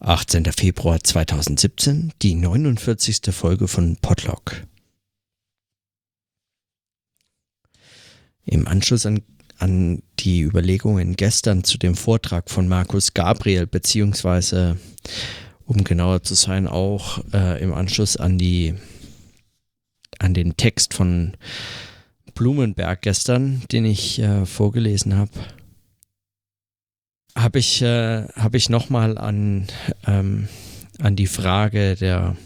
18. Februar 2017, die 49. Folge von Podlog. Im Anschluss an, an die Überlegungen gestern zu dem Vortrag von Markus Gabriel, beziehungsweise, um genauer zu sein, auch äh, im Anschluss an die an den Text von Blumenberg gestern, den ich äh, vorgelesen habe, habe ich, äh, hab ich nochmal an, ähm, an die Frage der,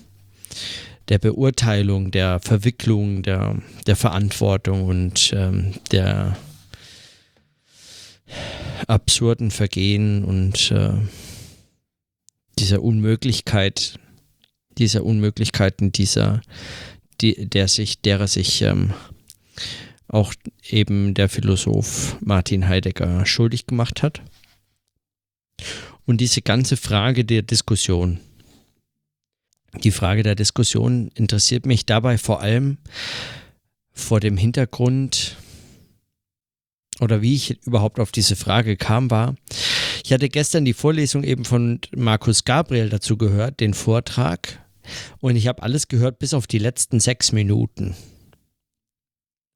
der Beurteilung, der Verwicklung, der, der Verantwortung und ähm, der absurden Vergehen und äh, dieser Unmöglichkeit, dieser Unmöglichkeiten, dieser, die, der sich, derer sich ähm, auch eben der Philosoph Martin Heidegger schuldig gemacht hat. Und diese ganze Frage der Diskussion, die Frage der Diskussion interessiert mich dabei vor allem vor dem Hintergrund oder wie ich überhaupt auf diese Frage kam, war, ich hatte gestern die Vorlesung eben von Markus Gabriel dazu gehört, den Vortrag, und ich habe alles gehört bis auf die letzten sechs Minuten.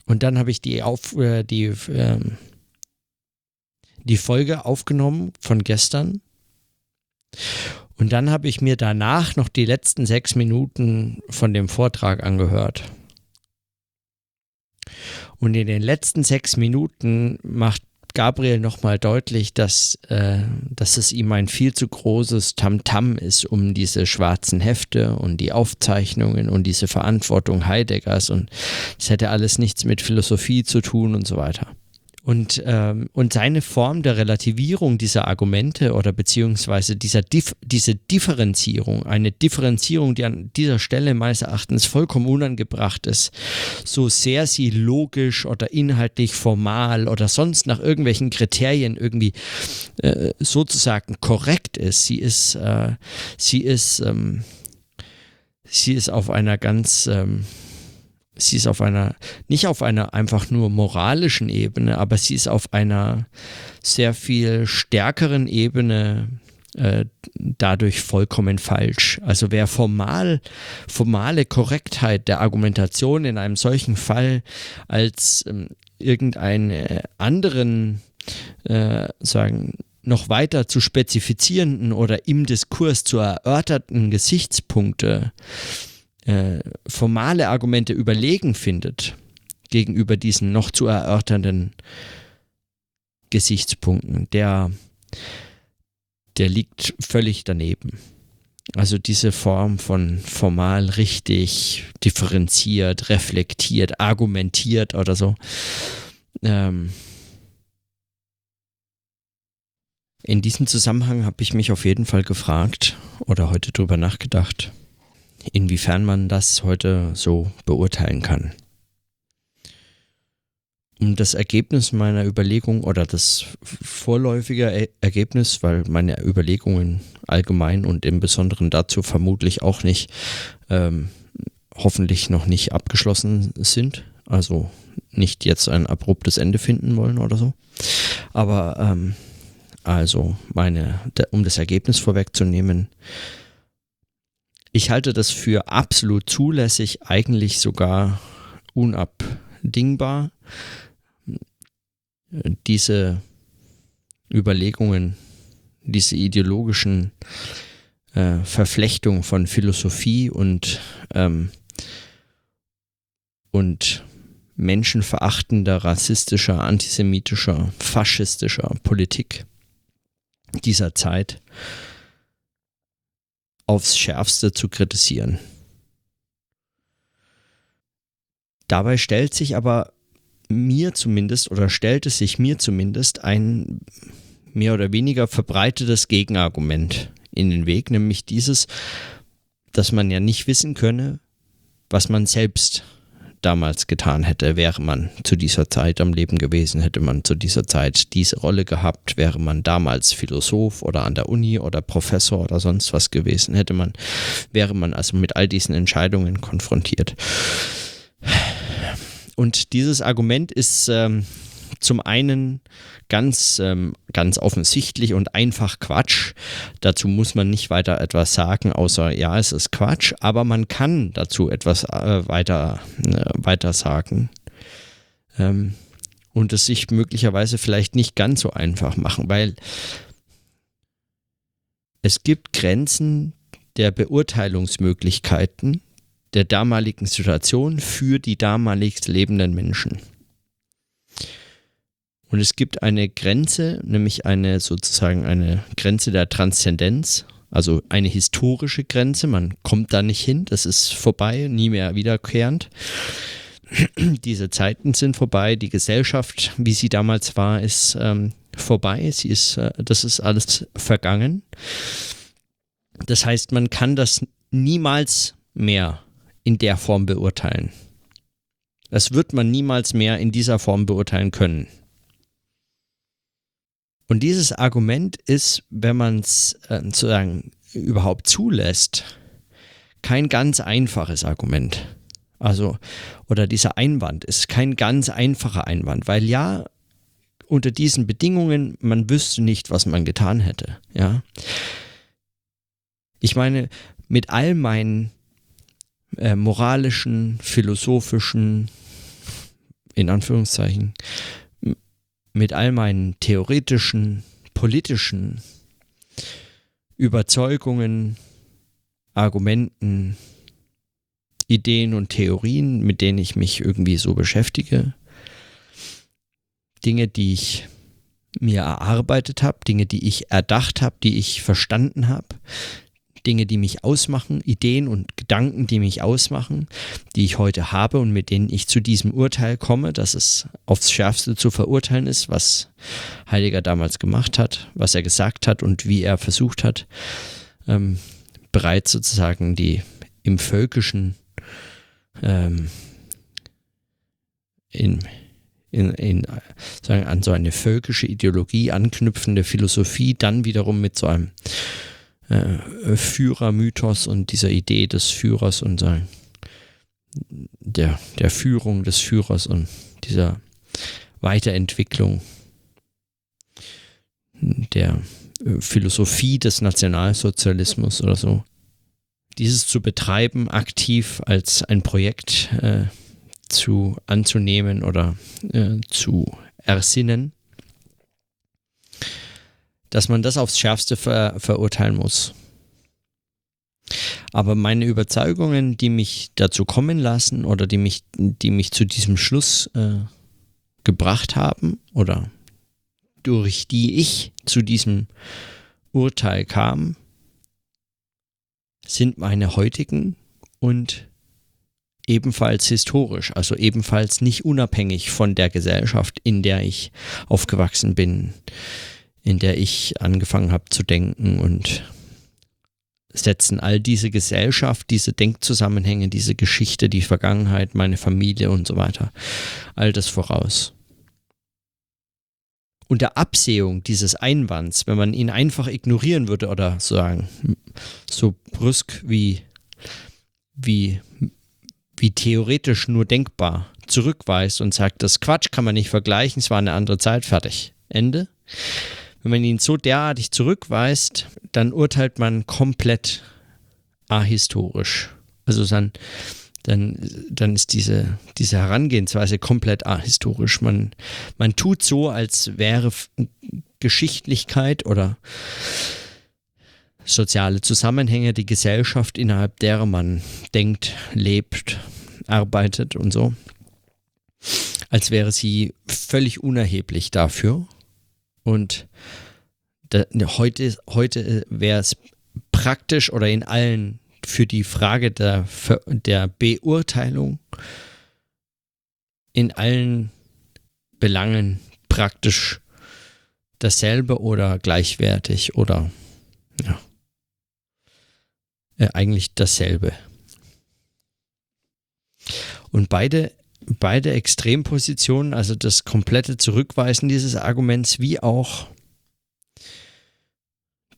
Und dann habe ich die, auf, äh, die ähm, die Folge aufgenommen von gestern. Und dann habe ich mir danach noch die letzten sechs Minuten von dem Vortrag angehört. Und in den letzten sechs Minuten macht Gabriel nochmal deutlich, dass, äh, dass es ihm ein viel zu großes Tamtam -Tam ist um diese schwarzen Hefte und die Aufzeichnungen und diese Verantwortung Heideggers und es hätte alles nichts mit Philosophie zu tun und so weiter. Und, ähm, und seine Form der Relativierung dieser Argumente oder beziehungsweise dieser Dif diese Differenzierung, eine Differenzierung, die an dieser Stelle meines Erachtens vollkommen unangebracht ist, so sehr sie logisch oder inhaltlich formal oder sonst nach irgendwelchen Kriterien irgendwie äh, sozusagen korrekt ist. Sie ist, äh, sie ist, ähm, sie ist auf einer ganz ähm, sie ist auf einer, nicht auf einer einfach nur moralischen Ebene, aber sie ist auf einer sehr viel stärkeren Ebene äh, dadurch vollkommen falsch. Also wer formal, formale Korrektheit der Argumentation in einem solchen Fall als ähm, irgendeinen anderen äh, sagen noch weiter zu spezifizierenden oder im Diskurs zu erörterten Gesichtspunkte äh, formale Argumente überlegen findet gegenüber diesen noch zu erörternden Gesichtspunkten, der, der liegt völlig daneben. Also diese Form von formal richtig differenziert, reflektiert, argumentiert oder so. Ähm in diesem Zusammenhang habe ich mich auf jeden Fall gefragt oder heute drüber nachgedacht, inwiefern man das heute so beurteilen kann. Um das Ergebnis meiner Überlegung oder das vorläufige Ergebnis, weil meine Überlegungen allgemein und im Besonderen dazu vermutlich auch nicht, ähm, hoffentlich noch nicht abgeschlossen sind, also nicht jetzt ein abruptes Ende finden wollen oder so. Aber ähm, also meine, um das Ergebnis vorwegzunehmen, ich halte das für absolut zulässig, eigentlich sogar unabdingbar, diese Überlegungen, diese ideologischen äh, Verflechtungen von Philosophie und, ähm, und menschenverachtender, rassistischer, antisemitischer, faschistischer Politik dieser Zeit aufs schärfste zu kritisieren. Dabei stellt sich aber mir zumindest oder stellt es sich mir zumindest ein mehr oder weniger verbreitetes Gegenargument in den Weg, nämlich dieses, dass man ja nicht wissen könne, was man selbst damals getan hätte, wäre man zu dieser Zeit am Leben gewesen, hätte man zu dieser Zeit diese Rolle gehabt, wäre man damals Philosoph oder an der Uni oder Professor oder sonst was gewesen, hätte man, wäre man also mit all diesen Entscheidungen konfrontiert. Und dieses Argument ist ähm, zum einen ganz, ähm, ganz offensichtlich und einfach Quatsch. Dazu muss man nicht weiter etwas sagen, außer ja, es ist Quatsch, aber man kann dazu etwas äh, weiter, äh, weiter sagen. Ähm, und es sich möglicherweise vielleicht nicht ganz so einfach machen, weil es gibt Grenzen der Beurteilungsmöglichkeiten der damaligen Situation für die damalig lebenden Menschen. Und es gibt eine Grenze, nämlich eine sozusagen eine Grenze der Transzendenz, also eine historische Grenze. Man kommt da nicht hin, das ist vorbei, nie mehr wiederkehrend. Diese Zeiten sind vorbei, die Gesellschaft, wie sie damals war, ist ähm, vorbei. Sie ist, äh, das ist alles vergangen. Das heißt, man kann das niemals mehr in der Form beurteilen. Das wird man niemals mehr in dieser Form beurteilen können. Und dieses Argument ist, wenn man es äh, sozusagen überhaupt zulässt, kein ganz einfaches Argument. Also, oder dieser Einwand ist kein ganz einfacher Einwand, weil ja, unter diesen Bedingungen, man wüsste nicht, was man getan hätte. Ja. Ich meine, mit all meinen äh, moralischen, philosophischen, in Anführungszeichen, mit all meinen theoretischen, politischen Überzeugungen, Argumenten, Ideen und Theorien, mit denen ich mich irgendwie so beschäftige. Dinge, die ich mir erarbeitet habe, Dinge, die ich erdacht habe, die ich verstanden habe, Dinge, die mich ausmachen, Ideen und Gedanken, die mich ausmachen, die ich heute habe und mit denen ich zu diesem Urteil komme, dass es aufs Schärfste zu verurteilen ist, was Heidegger damals gemacht hat, was er gesagt hat und wie er versucht hat, ähm, bereits sozusagen die im Völkischen ähm, in, in, in, sagen, an so eine völkische Ideologie anknüpfende Philosophie dann wiederum mit so einem äh, Führermythos und dieser Idee des Führers und der, der Führung des Führers und dieser Weiterentwicklung der äh, Philosophie des Nationalsozialismus oder so. Dieses zu betreiben, aktiv als ein Projekt äh, zu anzunehmen oder äh, zu ersinnen, dass man das aufs Schärfste ver verurteilen muss. Aber meine Überzeugungen, die mich dazu kommen lassen oder die mich, die mich zu diesem Schluss äh, gebracht haben oder durch die ich zu diesem Urteil kam, sind meine heutigen und ebenfalls historisch, also ebenfalls nicht unabhängig von der Gesellschaft, in der ich aufgewachsen bin, in der ich angefangen habe zu denken und setzen all diese Gesellschaft, diese Denkzusammenhänge, diese Geschichte, die Vergangenheit, meine Familie und so weiter, all das voraus. Unter Absehung dieses Einwands, wenn man ihn einfach ignorieren würde oder sagen, so brüsk wie, wie, wie theoretisch nur denkbar zurückweist und sagt, das Quatsch kann man nicht vergleichen, es war eine andere Zeit, fertig. Ende wenn man ihn so derartig zurückweist, dann urteilt man komplett ahistorisch. Also dann, dann, dann ist diese, diese Herangehensweise komplett ahistorisch. Man, man tut so, als wäre Geschichtlichkeit oder soziale Zusammenhänge, die Gesellschaft, innerhalb derer man denkt, lebt, arbeitet und so, als wäre sie völlig unerheblich dafür und da, heute, heute wäre es praktisch oder in allen für die Frage der, der Beurteilung in allen Belangen praktisch dasselbe oder gleichwertig oder ja, äh, eigentlich dasselbe. Und beide beide Extrempositionen, also das komplette Zurückweisen dieses Arguments, wie auch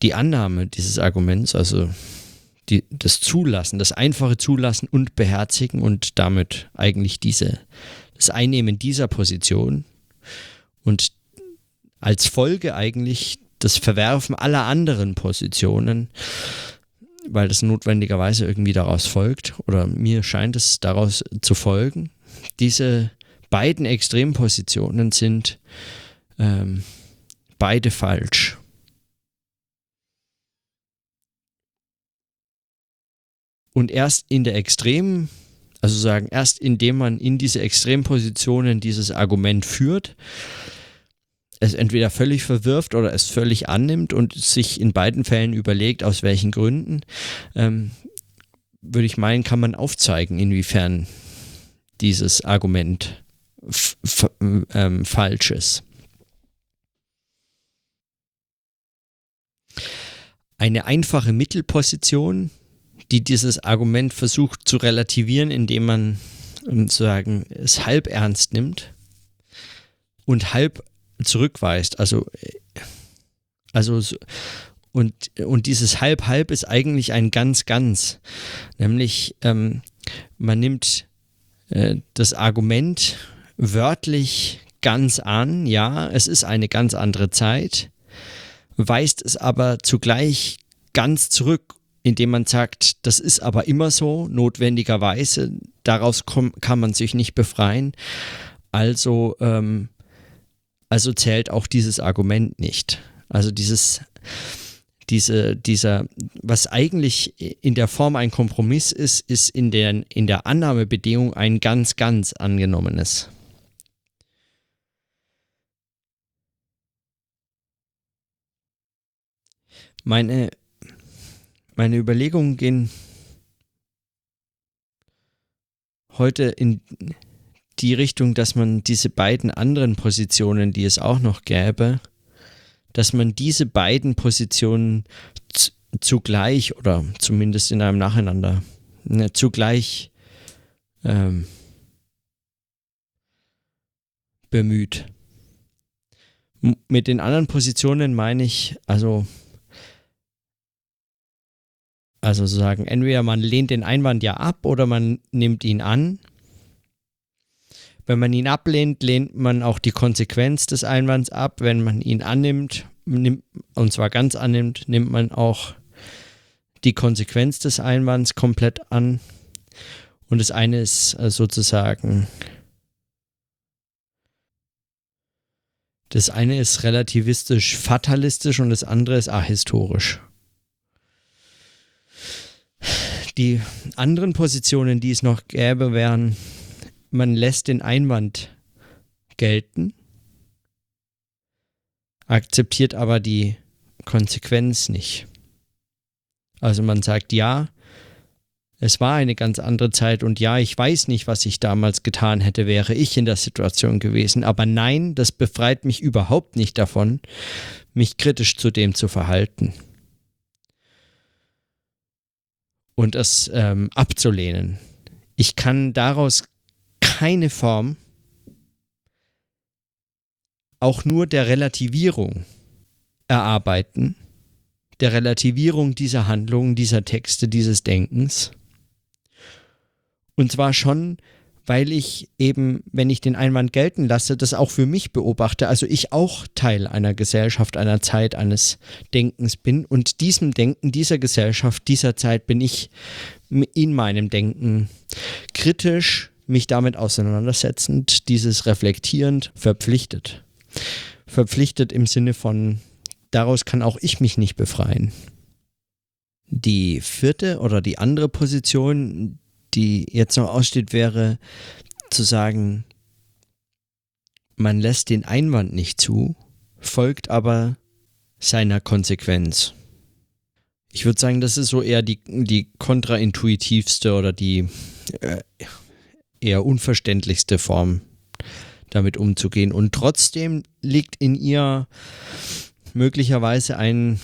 die Annahme dieses Arguments, also die, das Zulassen, das einfache Zulassen und Beherzigen und damit eigentlich diese, das Einnehmen dieser Position Und als Folge eigentlich das Verwerfen aller anderen Positionen, weil das notwendigerweise irgendwie daraus folgt, oder mir scheint es daraus zu folgen. Diese beiden Extrempositionen sind ähm, beide falsch. Und erst in der Extremen, also sagen, erst indem man in diese Extrempositionen dieses Argument führt, es entweder völlig verwirft oder es völlig annimmt und sich in beiden Fällen überlegt, aus welchen Gründen, ähm, würde ich meinen, kann man aufzeigen, inwiefern dieses Argument ähm, falsch ist. Eine einfache Mittelposition, die dieses Argument versucht zu relativieren, indem man sozusagen es halb ernst nimmt und halb zurückweist. Also, also und, und dieses halb-halb ist eigentlich ein ganz, ganz. Nämlich, ähm, man nimmt äh, das Argument wörtlich ganz an, ja, es ist eine ganz andere Zeit, weist es aber zugleich ganz zurück indem man sagt, das ist aber immer so, notwendigerweise, daraus kann man sich nicht befreien. Also, ähm, also zählt auch dieses Argument nicht. Also dieses, diese, dieser, was eigentlich in der Form ein Kompromiss ist, ist in der, in der Annahmebedingung ein ganz, ganz angenommenes. Meine meine Überlegungen gehen heute in die Richtung, dass man diese beiden anderen Positionen, die es auch noch gäbe, dass man diese beiden Positionen zugleich oder zumindest in einem Nacheinander ne, zugleich ähm, bemüht. M mit den anderen Positionen meine ich, also also sozusagen, entweder man lehnt den Einwand ja ab oder man nimmt ihn an. Wenn man ihn ablehnt, lehnt man auch die Konsequenz des Einwands ab. Wenn man ihn annimmt, nimmt, und zwar ganz annimmt, nimmt man auch die Konsequenz des Einwands komplett an. Und das eine ist äh, sozusagen, das eine ist relativistisch fatalistisch und das andere ist ahistorisch. Die anderen Positionen, die es noch gäbe, wären, man lässt den Einwand gelten, akzeptiert aber die Konsequenz nicht. Also man sagt, ja, es war eine ganz andere Zeit und ja, ich weiß nicht, was ich damals getan hätte, wäre ich in der Situation gewesen. Aber nein, das befreit mich überhaupt nicht davon, mich kritisch zu dem zu verhalten. und es ähm, abzulehnen. Ich kann daraus keine Form, auch nur der Relativierung erarbeiten, der Relativierung dieser Handlungen, dieser Texte, dieses Denkens. Und zwar schon weil ich eben, wenn ich den Einwand gelten lasse, das auch für mich beobachte, also ich auch Teil einer Gesellschaft, einer Zeit, eines Denkens bin und diesem Denken, dieser Gesellschaft, dieser Zeit bin ich in meinem Denken kritisch, mich damit auseinandersetzend, dieses reflektierend verpflichtet. Verpflichtet im Sinne von, daraus kann auch ich mich nicht befreien. Die vierte oder die andere Position, die jetzt noch aussteht, wäre zu sagen, man lässt den Einwand nicht zu, folgt aber seiner Konsequenz. Ich würde sagen, das ist so eher die, die kontraintuitivste oder die äh, eher unverständlichste Form, damit umzugehen. Und trotzdem liegt in ihr möglicherweise ein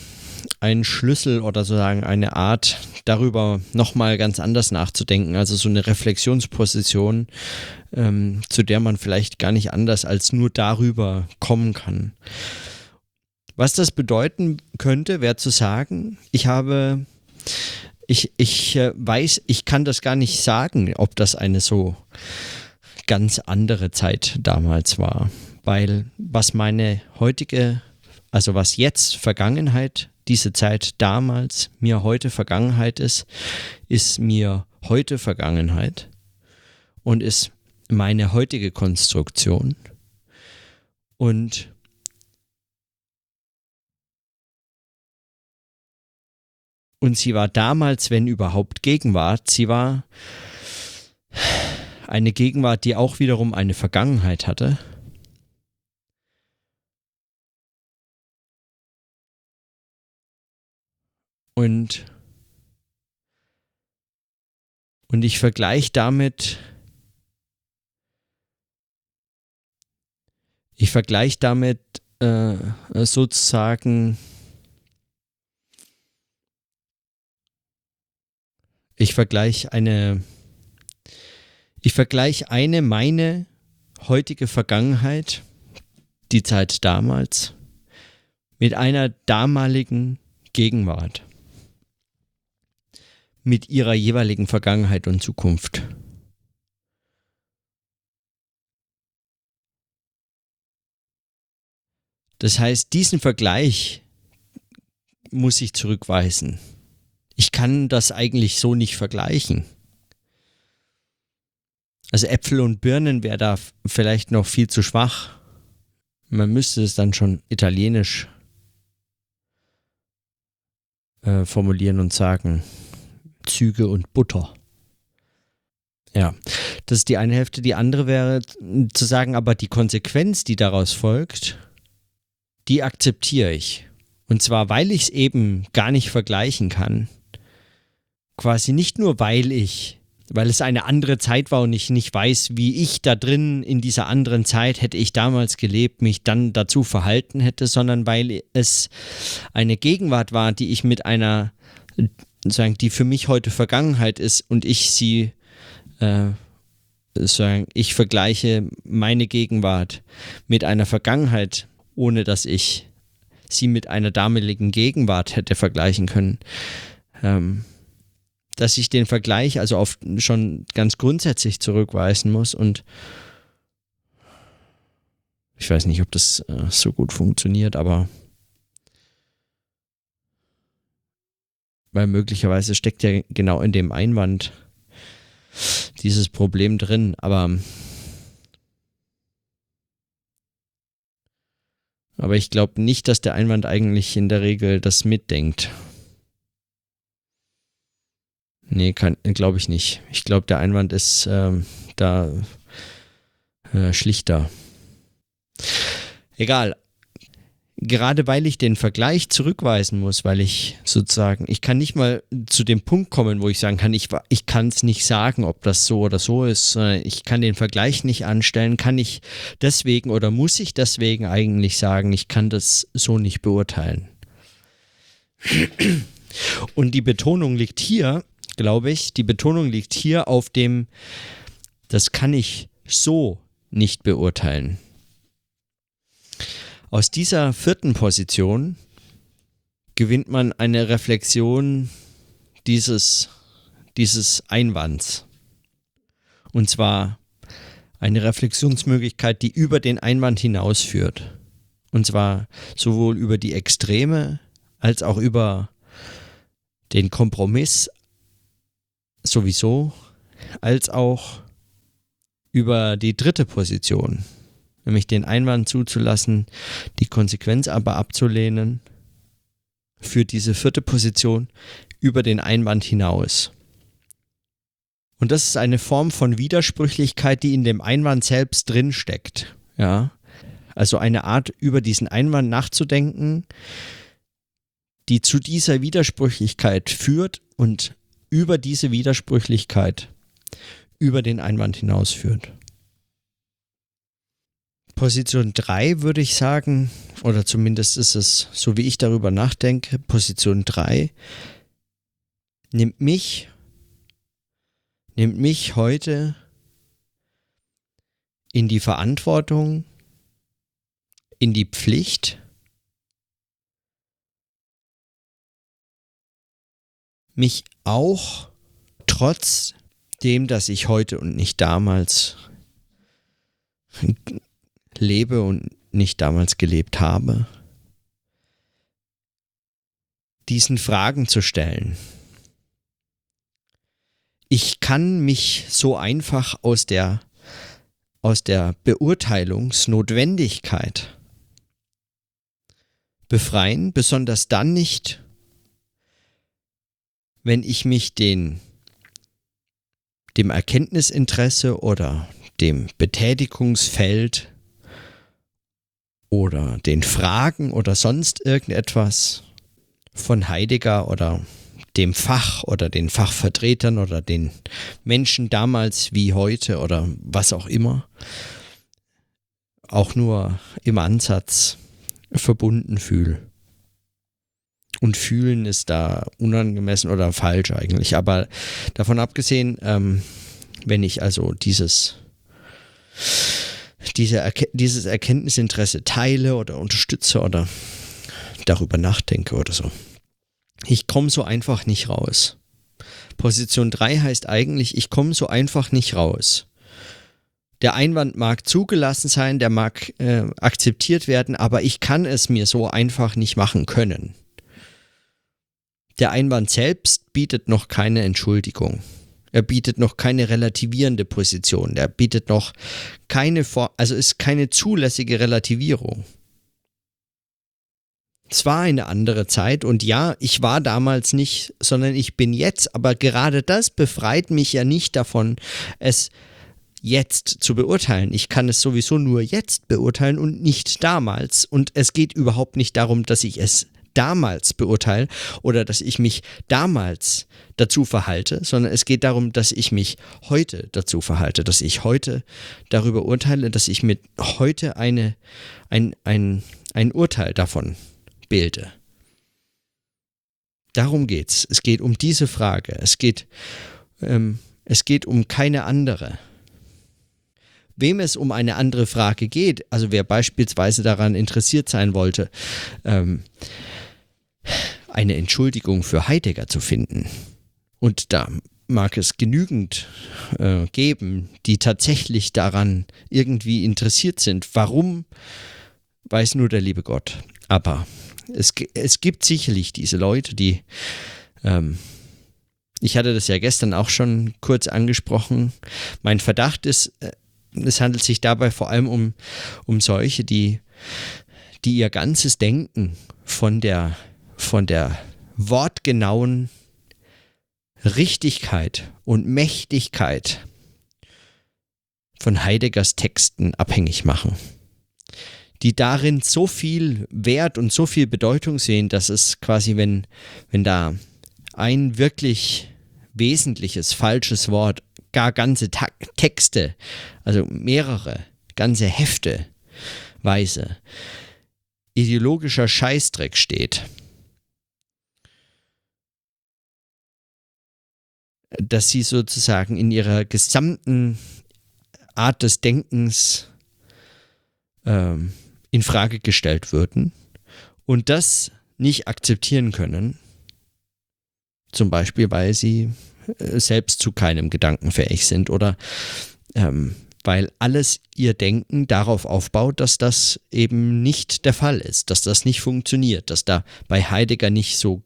ein Schlüssel oder sozusagen eine Art, darüber nochmal ganz anders nachzudenken. Also so eine Reflexionsposition, ähm, zu der man vielleicht gar nicht anders als nur darüber kommen kann. Was das bedeuten könnte, wäre zu sagen, ich habe, ich, ich äh, weiß, ich kann das gar nicht sagen, ob das eine so ganz andere Zeit damals war. weil was meine heutige, also was jetzt Vergangenheit, diese Zeit damals mir heute Vergangenheit ist, ist mir heute Vergangenheit und ist meine heutige Konstruktion. Und und sie war damals, wenn überhaupt Gegenwart, sie war eine Gegenwart, die auch wiederum eine Vergangenheit hatte. Und, und ich vergleiche damit, ich vergleiche damit äh, sozusagen, ich vergleiche eine, ich vergleiche eine meine heutige Vergangenheit, die Zeit damals, mit einer damaligen Gegenwart, mit ihrer jeweiligen Vergangenheit und Zukunft. Das heißt, diesen Vergleich muss ich zurückweisen. Ich kann das eigentlich so nicht vergleichen. Also Äpfel und Birnen wäre da vielleicht noch viel zu schwach. Man müsste es dann schon italienisch äh, formulieren und sagen Züge und Butter. Ja, das ist die eine Hälfte. Die andere wäre zu sagen, aber die Konsequenz, die daraus folgt, die akzeptiere ich. Und zwar, weil ich es eben gar nicht vergleichen kann. Quasi nicht nur, weil ich weil es eine andere Zeit war und ich nicht weiß, wie ich da drin in dieser anderen Zeit hätte ich damals gelebt, mich dann dazu verhalten hätte, sondern weil es eine Gegenwart war, die ich mit einer, sagen, die für mich heute Vergangenheit ist und ich sie, äh, sagen, ich vergleiche meine Gegenwart mit einer Vergangenheit, ohne dass ich sie mit einer damaligen Gegenwart hätte vergleichen können. Ähm, dass ich den Vergleich also auf schon ganz grundsätzlich zurückweisen muss und ich weiß nicht, ob das äh, so gut funktioniert, aber weil möglicherweise steckt ja genau in dem Einwand dieses Problem drin, aber aber ich glaube nicht, dass der Einwand eigentlich in der Regel das mitdenkt. Nee, glaube ich nicht. Ich glaube, der Einwand ist ähm, da äh, schlichter. Egal. Gerade weil ich den Vergleich zurückweisen muss, weil ich sozusagen, ich kann nicht mal zu dem Punkt kommen, wo ich sagen kann, ich, ich kann es nicht sagen, ob das so oder so ist, ich kann den Vergleich nicht anstellen, kann ich deswegen oder muss ich deswegen eigentlich sagen, ich kann das so nicht beurteilen. Und die Betonung liegt hier glaube ich. Die Betonung liegt hier auf dem, das kann ich so nicht beurteilen. Aus dieser vierten Position gewinnt man eine Reflexion dieses, dieses Einwands. Und zwar eine Reflexionsmöglichkeit, die über den Einwand hinausführt. Und zwar sowohl über die Extreme als auch über den Kompromiss sowieso, als auch über die dritte Position, nämlich den Einwand zuzulassen, die Konsequenz aber abzulehnen, für diese vierte Position über den Einwand hinaus. Und das ist eine Form von Widersprüchlichkeit, die in dem Einwand selbst drinsteckt. Ja. Also eine Art, über diesen Einwand nachzudenken, die zu dieser Widersprüchlichkeit führt und über diese Widersprüchlichkeit über den Einwand hinausführt. Position 3 würde ich sagen, oder zumindest ist es, so wie ich darüber nachdenke, Position 3 nimmt mich, nimmt mich heute in die Verantwortung, in die Pflicht, mich auch trotz dem, dass ich heute und nicht damals lebe und nicht damals gelebt habe, diesen Fragen zu stellen. Ich kann mich so einfach aus der, aus der Beurteilungsnotwendigkeit befreien, besonders dann nicht, wenn ich mich den, dem Erkenntnisinteresse oder dem Betätigungsfeld oder den Fragen oder sonst irgendetwas von Heidegger oder dem Fach oder den Fachvertretern oder den Menschen damals wie heute oder was auch immer auch nur im Ansatz verbunden fühle. Und fühlen ist da unangemessen oder falsch eigentlich. Aber davon abgesehen, ähm, wenn ich also dieses, diese dieses Erkenntnisinteresse teile oder unterstütze oder darüber nachdenke oder so, ich komme so einfach nicht raus. Position 3 heißt eigentlich, ich komme so einfach nicht raus. Der Einwand mag zugelassen sein, der mag äh, akzeptiert werden, aber ich kann es mir so einfach nicht machen können. Der Einwand selbst bietet noch keine Entschuldigung. Er bietet noch keine relativierende Position. Er bietet noch keine, also ist keine zulässige Relativierung. Es war eine andere Zeit und ja, ich war damals nicht, sondern ich bin jetzt, aber gerade das befreit mich ja nicht davon, es jetzt zu beurteilen. Ich kann es sowieso nur jetzt beurteilen und nicht damals. Und es geht überhaupt nicht darum, dass ich es damals beurteile oder dass ich mich damals dazu verhalte, sondern es geht darum, dass ich mich heute dazu verhalte, dass ich heute darüber urteile, dass ich mit heute eine, ein, ein, ein Urteil davon bilde. Darum geht's. Es geht um diese Frage. Es geht, ähm, es geht um keine andere wem es um eine andere Frage geht, also wer beispielsweise daran interessiert sein wollte, ähm, eine Entschuldigung für Heidegger zu finden. Und da mag es genügend äh, geben, die tatsächlich daran irgendwie interessiert sind. Warum, weiß nur der liebe Gott. Aber es, es gibt sicherlich diese Leute, die, ähm, ich hatte das ja gestern auch schon kurz angesprochen, mein Verdacht ist, äh, es handelt sich dabei vor allem um, um solche, die, die ihr ganzes Denken von der, von der wortgenauen Richtigkeit und Mächtigkeit von Heideggers Texten abhängig machen. Die darin so viel Wert und so viel Bedeutung sehen, dass es quasi, wenn, wenn da ein wirklich wesentliches falsches Wort gar ganze Ta Texte, also mehrere, ganze Hefte weise, ideologischer Scheißdreck steht. Dass sie sozusagen in ihrer gesamten Art des Denkens ähm, in Frage gestellt würden und das nicht akzeptieren können, zum Beispiel weil sie äh, selbst zu keinem Gedanken fähig sind oder ähm, weil alles ihr Denken darauf aufbaut, dass das eben nicht der Fall ist, dass das nicht funktioniert, dass da bei Heidegger nicht so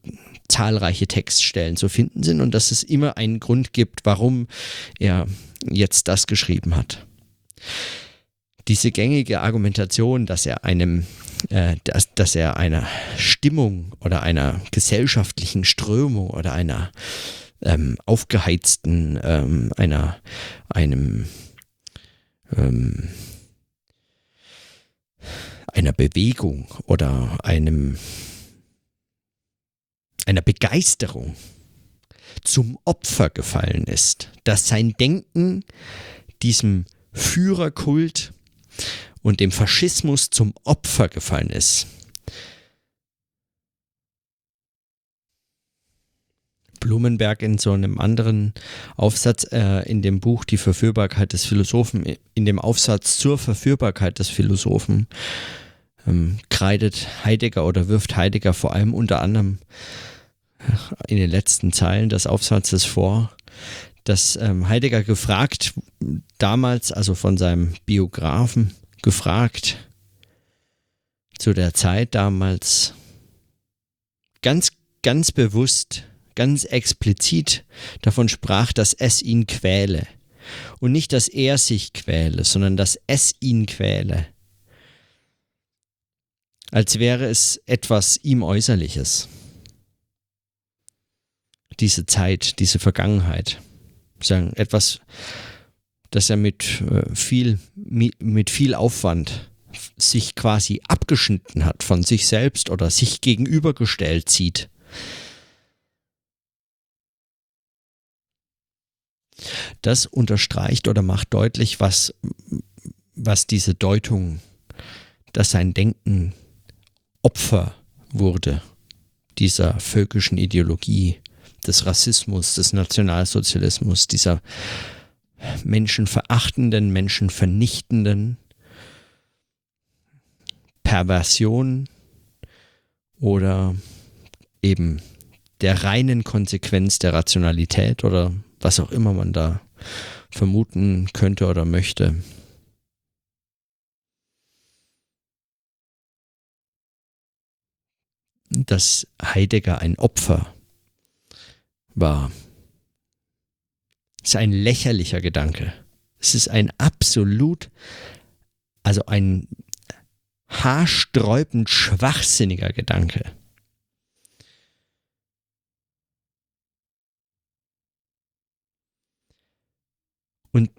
zahlreiche Textstellen zu finden sind und dass es immer einen Grund gibt, warum er jetzt das geschrieben hat. Diese gängige Argumentation, dass er einem, äh, dass, dass er einer Stimmung oder einer gesellschaftlichen Strömung oder einer ähm, aufgeheizten, ähm, einer, einem, ähm, einer Bewegung oder einem, einer Begeisterung zum Opfer gefallen ist, dass sein Denken diesem Führerkult und dem Faschismus zum Opfer gefallen ist. Blumenberg in so einem anderen Aufsatz äh, in dem Buch Die Verführbarkeit des Philosophen, in dem Aufsatz zur Verführbarkeit des Philosophen, ähm, kreidet Heidegger oder wirft Heidegger vor allem unter anderem äh, in den letzten Zeilen des Aufsatzes vor, dass ähm, Heidegger gefragt damals, also von seinem Biografen gefragt, zu der Zeit damals ganz, ganz bewusst, ganz explizit davon sprach, dass es ihn quäle. Und nicht, dass er sich quäle, sondern dass es ihn quäle. Als wäre es etwas ihm Äußerliches. Diese Zeit, diese Vergangenheit. Sagen, etwas, das er mit äh, viel, mit viel Aufwand sich quasi abgeschnitten hat von sich selbst oder sich gegenübergestellt sieht. Das unterstreicht oder macht deutlich, was, was diese Deutung, dass sein Denken Opfer wurde dieser völkischen Ideologie, des Rassismus, des Nationalsozialismus, dieser menschenverachtenden, menschenvernichtenden Perversion oder eben der reinen Konsequenz der Rationalität oder was auch immer man da vermuten könnte oder möchte. Dass Heidegger ein Opfer war, ist ein lächerlicher Gedanke. Es ist ein absolut, also ein haarsträubend schwachsinniger Gedanke. Und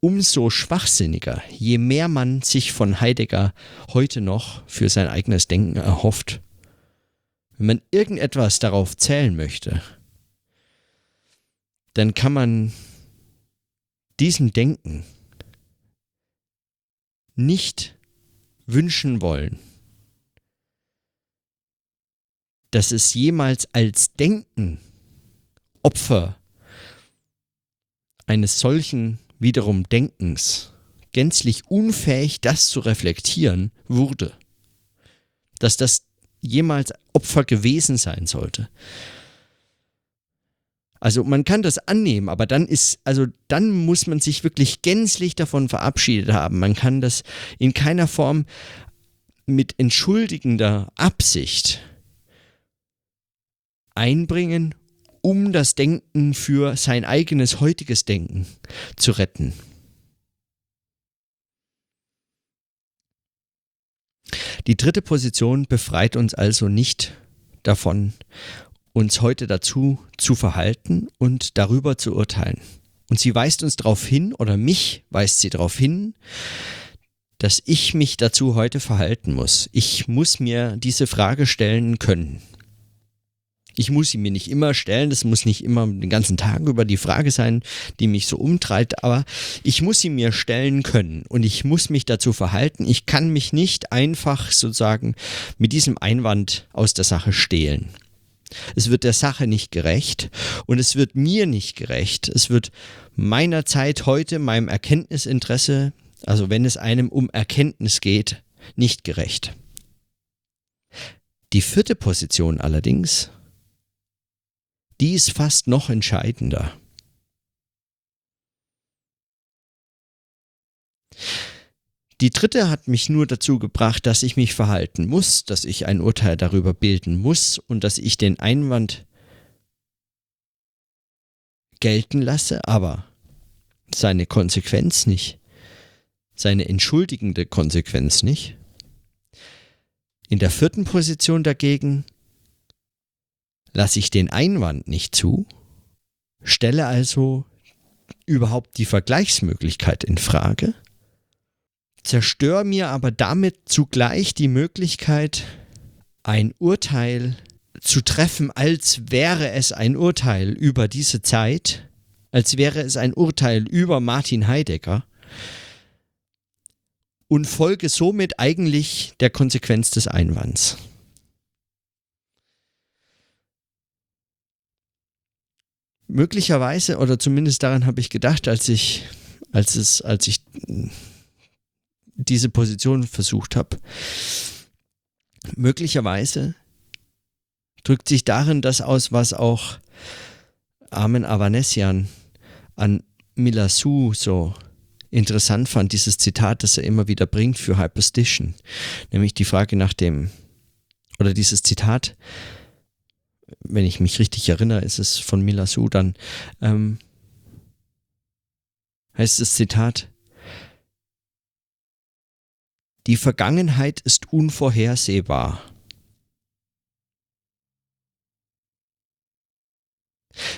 umso schwachsinniger, je mehr man sich von Heidegger heute noch für sein eigenes Denken erhofft. Wenn man irgendetwas darauf zählen möchte, dann kann man diesem Denken nicht wünschen wollen, dass es jemals als Denken Opfer eines solchen wiederum Denkens gänzlich unfähig, das zu reflektieren, wurde. Dass das jemals Opfer gewesen sein sollte. Also man kann das annehmen, aber dann ist, also dann muss man sich wirklich gänzlich davon verabschiedet haben. Man kann das in keiner Form mit entschuldigender Absicht einbringen, um das Denken für sein eigenes heutiges Denken zu retten. Die dritte Position befreit uns also nicht davon, uns heute dazu zu verhalten und darüber zu urteilen. Und sie weist uns darauf hin, oder mich weist sie darauf hin, dass ich mich dazu heute verhalten muss. Ich muss mir diese Frage stellen können. Ich muss sie mir nicht immer stellen, das muss nicht immer den ganzen Tag über die Frage sein, die mich so umtreibt, aber ich muss sie mir stellen können und ich muss mich dazu verhalten. Ich kann mich nicht einfach sozusagen mit diesem Einwand aus der Sache stehlen. Es wird der Sache nicht gerecht und es wird mir nicht gerecht. Es wird meiner Zeit heute, meinem Erkenntnisinteresse, also wenn es einem um Erkenntnis geht, nicht gerecht. Die vierte Position allerdings, die ist fast noch entscheidender. Die dritte hat mich nur dazu gebracht, dass ich mich verhalten muss, dass ich ein Urteil darüber bilden muss und dass ich den Einwand gelten lasse, aber seine Konsequenz nicht, seine entschuldigende Konsequenz nicht. In der vierten Position dagegen lasse ich den Einwand nicht zu, stelle also überhaupt die Vergleichsmöglichkeit in Frage zerstöre mir aber damit zugleich die Möglichkeit, ein Urteil zu treffen, als wäre es ein Urteil über diese Zeit, als wäre es ein Urteil über Martin Heidegger und folge somit eigentlich der Konsequenz des Einwands. Möglicherweise, oder zumindest daran habe ich gedacht, als ich, als es, als ich diese Position versucht habe. Möglicherweise drückt sich darin das aus, was auch Armen Avanesian an Milasu so interessant fand, dieses Zitat, das er immer wieder bringt für Hyperstition, nämlich die Frage nach dem, oder dieses Zitat, wenn ich mich richtig erinnere, ist es von Mila Sudan, ähm, heißt das Zitat, die Vergangenheit ist unvorhersehbar.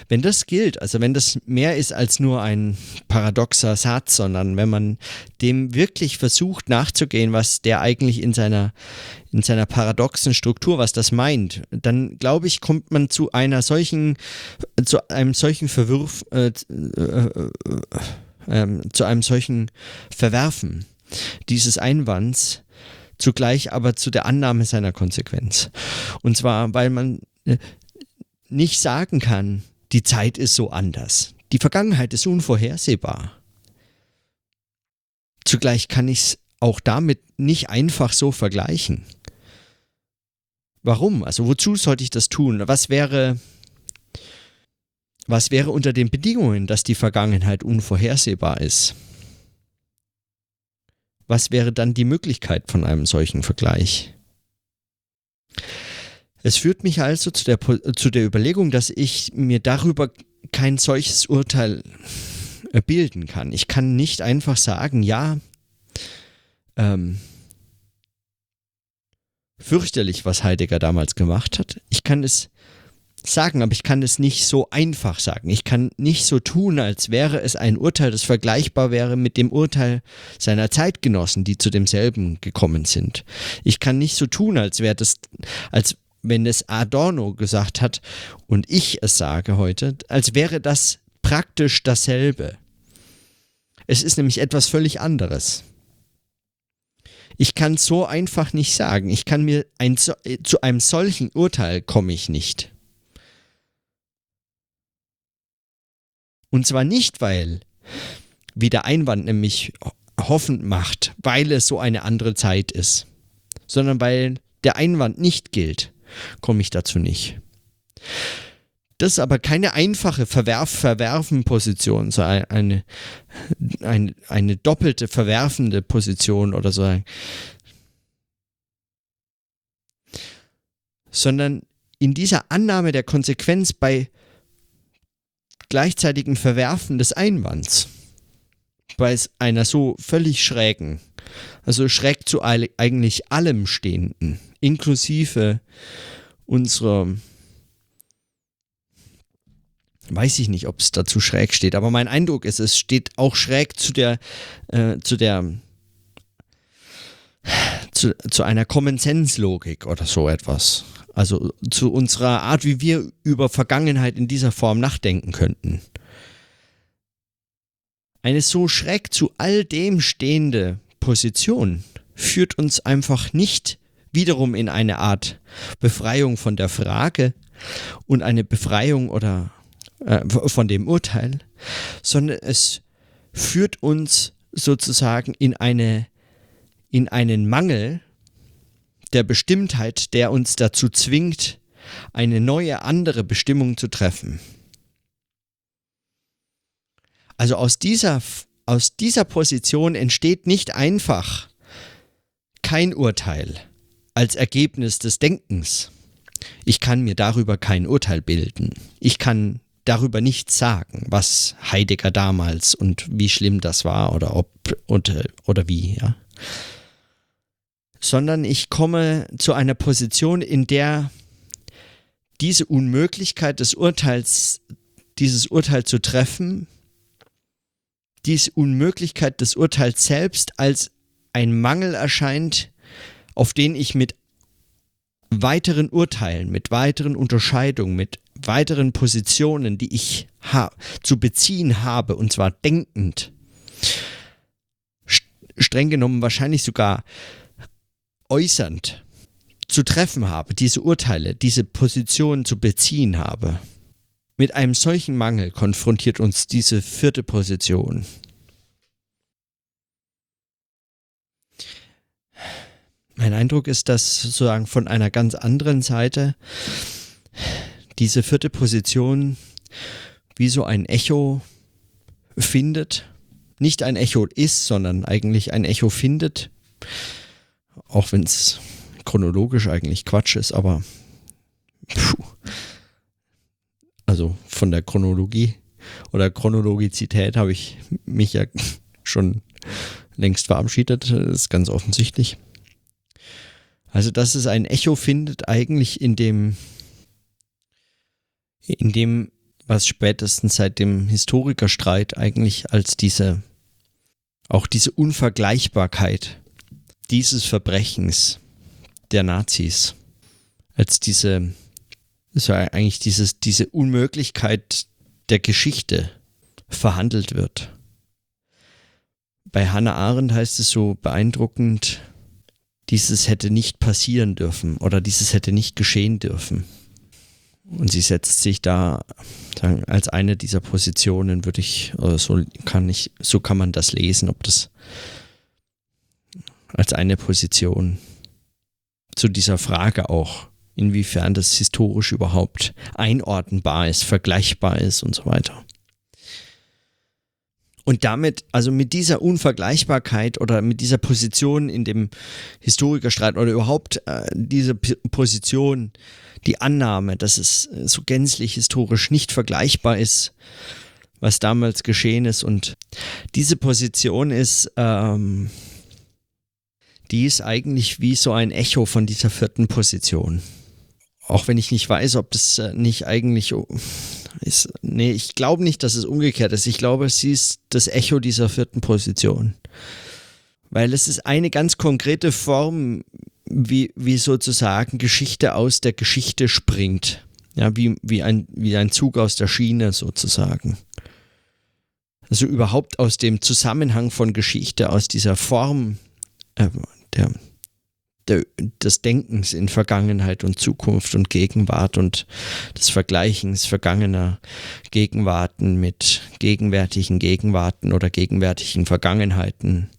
Wenn das gilt, also wenn das mehr ist als nur ein paradoxer Satz, sondern wenn man dem wirklich versucht nachzugehen, was der eigentlich in seiner, in seiner paradoxen Struktur, was das meint, dann glaube ich, kommt man zu einer solchen, zu einem solchen Verwurf, äh, äh, äh, zu einem solchen Verwerfen dieses Einwands, zugleich aber zu der Annahme seiner Konsequenz. Und zwar, weil man äh, nicht sagen kann, die Zeit ist so anders. Die Vergangenheit ist unvorhersehbar. Zugleich kann ich es auch damit nicht einfach so vergleichen. Warum? Also wozu sollte ich das tun? Was wäre, was wäre unter den Bedingungen, dass die Vergangenheit unvorhersehbar ist? Was wäre dann die Möglichkeit von einem solchen Vergleich? Es führt mich also zu der, zu der Überlegung, dass ich mir darüber kein solches Urteil bilden kann. Ich kann nicht einfach sagen, ja, ähm, fürchterlich, was Heidegger damals gemacht hat. Ich kann es sagen, aber ich kann es nicht so einfach sagen. Ich kann nicht so tun, als wäre es ein Urteil, das vergleichbar wäre mit dem Urteil seiner Zeitgenossen, die zu demselben gekommen sind. Ich kann nicht so tun, als wäre das, als wenn es Adorno gesagt hat und ich es sage heute, als wäre das praktisch dasselbe. Es ist nämlich etwas völlig anderes. Ich kann so einfach nicht sagen. Ich kann mir ein, zu einem solchen Urteil komme ich nicht. Und zwar nicht, weil, wie der Einwand nämlich hoffend macht, weil es so eine andere Zeit ist, sondern weil der Einwand nicht gilt komme ich dazu nicht. Das ist aber keine einfache Verwerf-Verwerfen-Position, so eine, eine, eine doppelte verwerfende Position oder so. Sondern in dieser Annahme der Konsequenz bei gleichzeitigem Verwerfen des Einwands, bei einer so völlig schrägen, also schräg zu eigentlich allem Stehenden, inklusive unserer weiß ich nicht, ob es dazu schräg steht, aber mein Eindruck ist, es steht auch schräg zu der, äh, zu der, zu, zu einer Common Sense Logik oder so etwas. Also zu unserer Art, wie wir über Vergangenheit in dieser Form nachdenken könnten. Eine so schräg zu all dem stehende Position führt uns einfach nicht wiederum in eine Art Befreiung von der Frage und eine Befreiung oder äh, von dem Urteil, sondern es führt uns sozusagen in eine in einen Mangel der Bestimmtheit, der uns dazu zwingt, eine neue andere Bestimmung zu treffen. Also aus dieser aus dieser Position entsteht nicht einfach kein Urteil, als Ergebnis des Denkens. Ich kann mir darüber kein Urteil bilden. Ich kann darüber nichts sagen, was Heidegger damals und wie schlimm das war oder ob und, oder wie, ja. Sondern ich komme zu einer Position, in der diese Unmöglichkeit des Urteils, dieses Urteil zu treffen, diese Unmöglichkeit des Urteils selbst als ein Mangel erscheint, auf den ich mit weiteren Urteilen, mit weiteren Unterscheidungen, mit weiteren Positionen, die ich zu beziehen habe, und zwar denkend, streng genommen wahrscheinlich sogar äußernd zu treffen habe, diese Urteile, diese Positionen zu beziehen habe. Mit einem solchen Mangel konfrontiert uns diese vierte Position. Mein Eindruck ist, dass sozusagen von einer ganz anderen Seite diese vierte Position wie so ein Echo findet nicht ein Echo ist, sondern eigentlich ein Echo findet. Auch wenn es chronologisch eigentlich Quatsch ist, aber puh. Also von der Chronologie oder Chronologizität habe ich mich ja schon längst verabschiedet, das ist ganz offensichtlich. Also, dass es ein Echo findet, eigentlich in dem, in dem, was spätestens seit dem Historikerstreit eigentlich als diese, auch diese Unvergleichbarkeit dieses Verbrechens der Nazis, als diese, so eigentlich dieses, diese Unmöglichkeit der Geschichte verhandelt wird. Bei Hannah Arendt heißt es so beeindruckend, dieses hätte nicht passieren dürfen oder dieses hätte nicht geschehen dürfen. Und sie setzt sich da sagen, als eine dieser Positionen, würde ich, so kann ich, so kann man das lesen, ob das als eine Position zu dieser Frage auch, inwiefern das historisch überhaupt einordnenbar ist, vergleichbar ist und so weiter. Und damit, also mit dieser Unvergleichbarkeit oder mit dieser Position in dem Historikerstreit oder überhaupt äh, diese P Position, die Annahme, dass es äh, so gänzlich historisch nicht vergleichbar ist, was damals geschehen ist. Und diese Position ist, ähm, die ist eigentlich wie so ein Echo von dieser vierten Position. Auch wenn ich nicht weiß, ob das äh, nicht eigentlich ist, nee, ich glaube nicht, dass es umgekehrt ist. Ich glaube, sie ist das Echo dieser vierten Position. Weil es ist eine ganz konkrete Form, wie, wie sozusagen Geschichte aus der Geschichte springt. Ja, wie, wie, ein, wie ein Zug aus der Schiene sozusagen. Also überhaupt aus dem Zusammenhang von Geschichte, aus dieser Form äh, der, der, des Denkens in Vergangenheit und Zukunft und Gegenwart und des Vergleichens vergangener Gegenwarten mit gegenwärtigen Gegenwarten oder gegenwärtigen Vergangenheiten.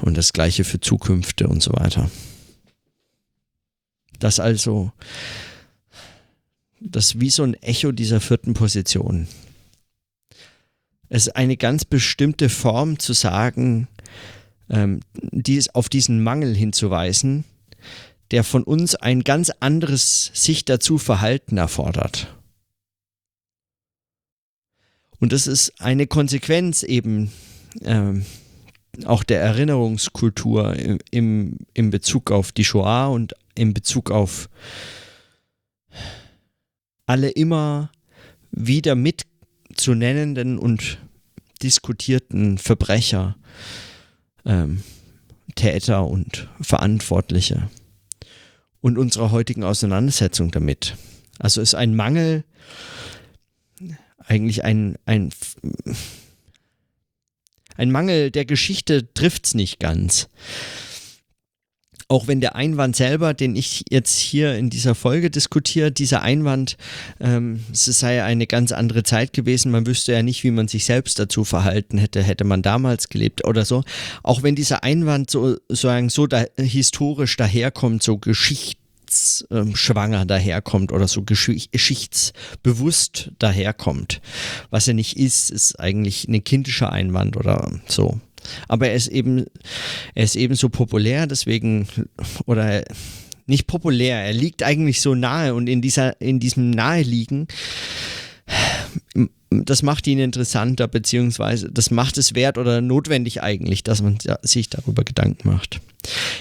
Und das gleiche für Zukünfte und so weiter. Das also, das wie so ein Echo dieser vierten Position. Es ist eine ganz bestimmte Form zu sagen, ähm, dies, auf diesen Mangel hinzuweisen, der von uns ein ganz anderes sich dazu Verhalten erfordert. Und das ist eine Konsequenz eben ähm, auch der Erinnerungskultur im, im, Bezug auf die Shoah und in Bezug auf alle immer wieder mitzunennenden und diskutierten Verbrecher ähm, Täter und Verantwortliche und unserer heutigen Auseinandersetzung damit. Also ist ein Mangel eigentlich ein, ein, ein Mangel der Geschichte trifft es nicht ganz auch wenn der Einwand selber, den ich jetzt hier in dieser Folge diskutiere, dieser Einwand, ähm, es sei eine ganz andere Zeit gewesen, man wüsste ja nicht, wie man sich selbst dazu verhalten hätte, hätte man damals gelebt oder so. Auch wenn dieser Einwand so, sozusagen so da, historisch daherkommt, so geschichtsschwanger daherkommt oder so geschichtsbewusst daherkommt. Was er nicht ist, ist eigentlich ein kindischer Einwand oder so. Aber er ist eben, er ist eben so populär, deswegen, oder nicht populär, er liegt eigentlich so nahe und in dieser, in diesem Naheliegen, das macht ihn interessanter, beziehungsweise das macht es wert oder notwendig eigentlich, dass man sich darüber Gedanken macht.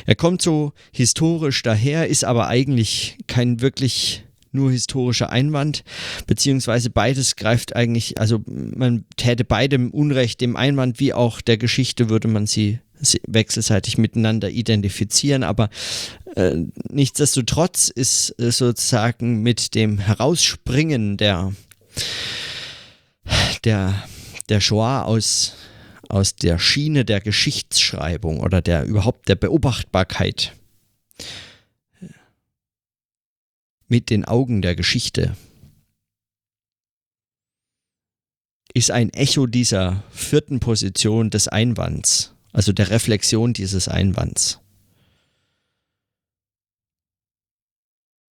Er kommt so historisch daher, ist aber eigentlich kein wirklich nur historischer Einwand, beziehungsweise beides greift eigentlich, also man täte beidem Unrecht, dem Einwand wie auch der Geschichte würde man sie wechselseitig miteinander identifizieren, aber äh, nichtsdestotrotz ist äh, sozusagen mit dem Herausspringen der, der, der Shoah aus, aus der Schiene der Geschichtsschreibung oder der überhaupt der Beobachtbarkeit mit den Augen der Geschichte ist ein Echo dieser vierten Position des Einwands, also der Reflexion dieses Einwands.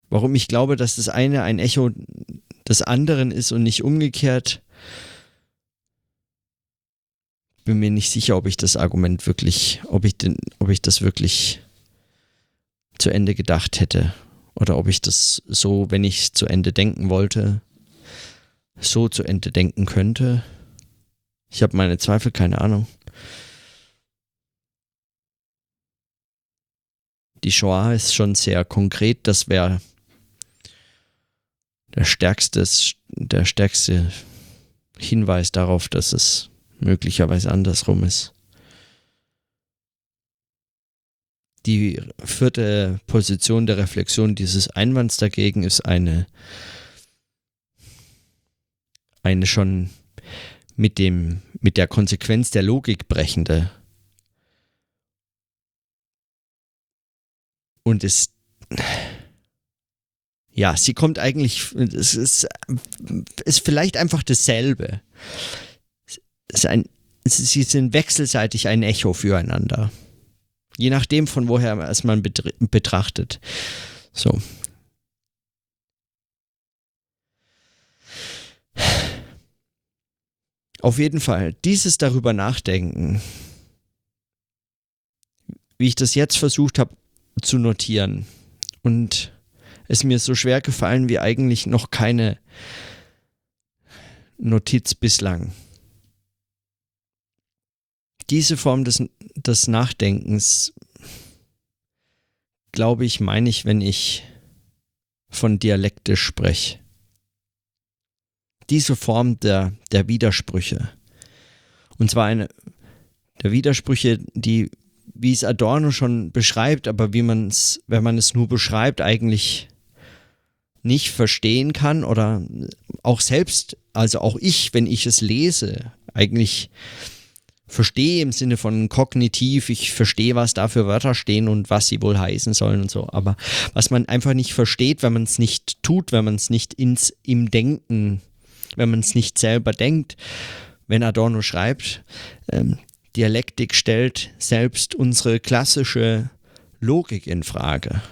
Warum ich glaube, dass das eine ein Echo des anderen ist und nicht umgekehrt, bin mir nicht sicher, ob ich das Argument wirklich, ob ich, den, ob ich das wirklich zu Ende gedacht hätte. Oder ob ich das so, wenn ich zu Ende denken wollte, so zu Ende denken könnte. Ich habe meine Zweifel, keine Ahnung. Die Shoah ist schon sehr konkret, das wäre der stärkste, der stärkste Hinweis darauf, dass es möglicherweise andersrum ist. Die vierte Position der Reflexion dieses Einwands dagegen ist eine, eine schon mit, dem, mit der Konsequenz der Logik brechende und ist ja, sie kommt eigentlich, es ist, ist vielleicht einfach dasselbe. Es ist ein, sie sind wechselseitig ein Echo füreinander. Je nachdem, von woher es man betrachtet. So. Auf jeden Fall, dieses darüber nachdenken, wie ich das jetzt versucht habe zu notieren und es mir so schwer gefallen wie eigentlich noch keine Notiz bislang. Diese Form des, des Nachdenkens, glaube ich, meine ich, wenn ich von dialektisch spreche. Diese Form der, der Widersprüche. Und zwar eine der Widersprüche, die, wie es Adorno schon beschreibt, aber wie man es, wenn man es nur beschreibt, eigentlich nicht verstehen kann oder auch selbst, also auch ich, wenn ich es lese, eigentlich verstehe im Sinne von kognitiv, ich verstehe, was da für Wörter stehen und was sie wohl heißen sollen und so. Aber was man einfach nicht versteht, wenn man es nicht tut, wenn man es nicht ins im Denken, wenn man es nicht selber denkt, wenn Adorno schreibt, ähm, Dialektik stellt selbst unsere klassische Logik in Frage.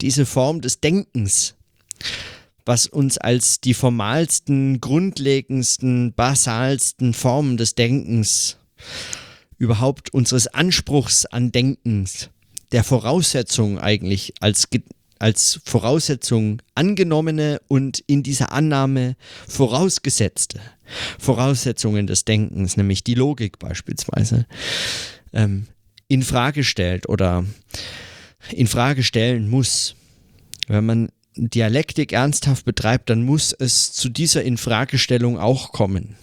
Diese Form des Denkens was uns als die formalsten, grundlegendsten, basalsten Formen des Denkens, überhaupt unseres Anspruchs an Denkens, der Voraussetzung eigentlich als, als Voraussetzung angenommene und in dieser Annahme vorausgesetzte Voraussetzungen des Denkens, nämlich die Logik beispielsweise, ähm, in Frage stellt oder in Frage stellen muss. Wenn man Dialektik ernsthaft betreibt, dann muss es zu dieser Infragestellung auch kommen.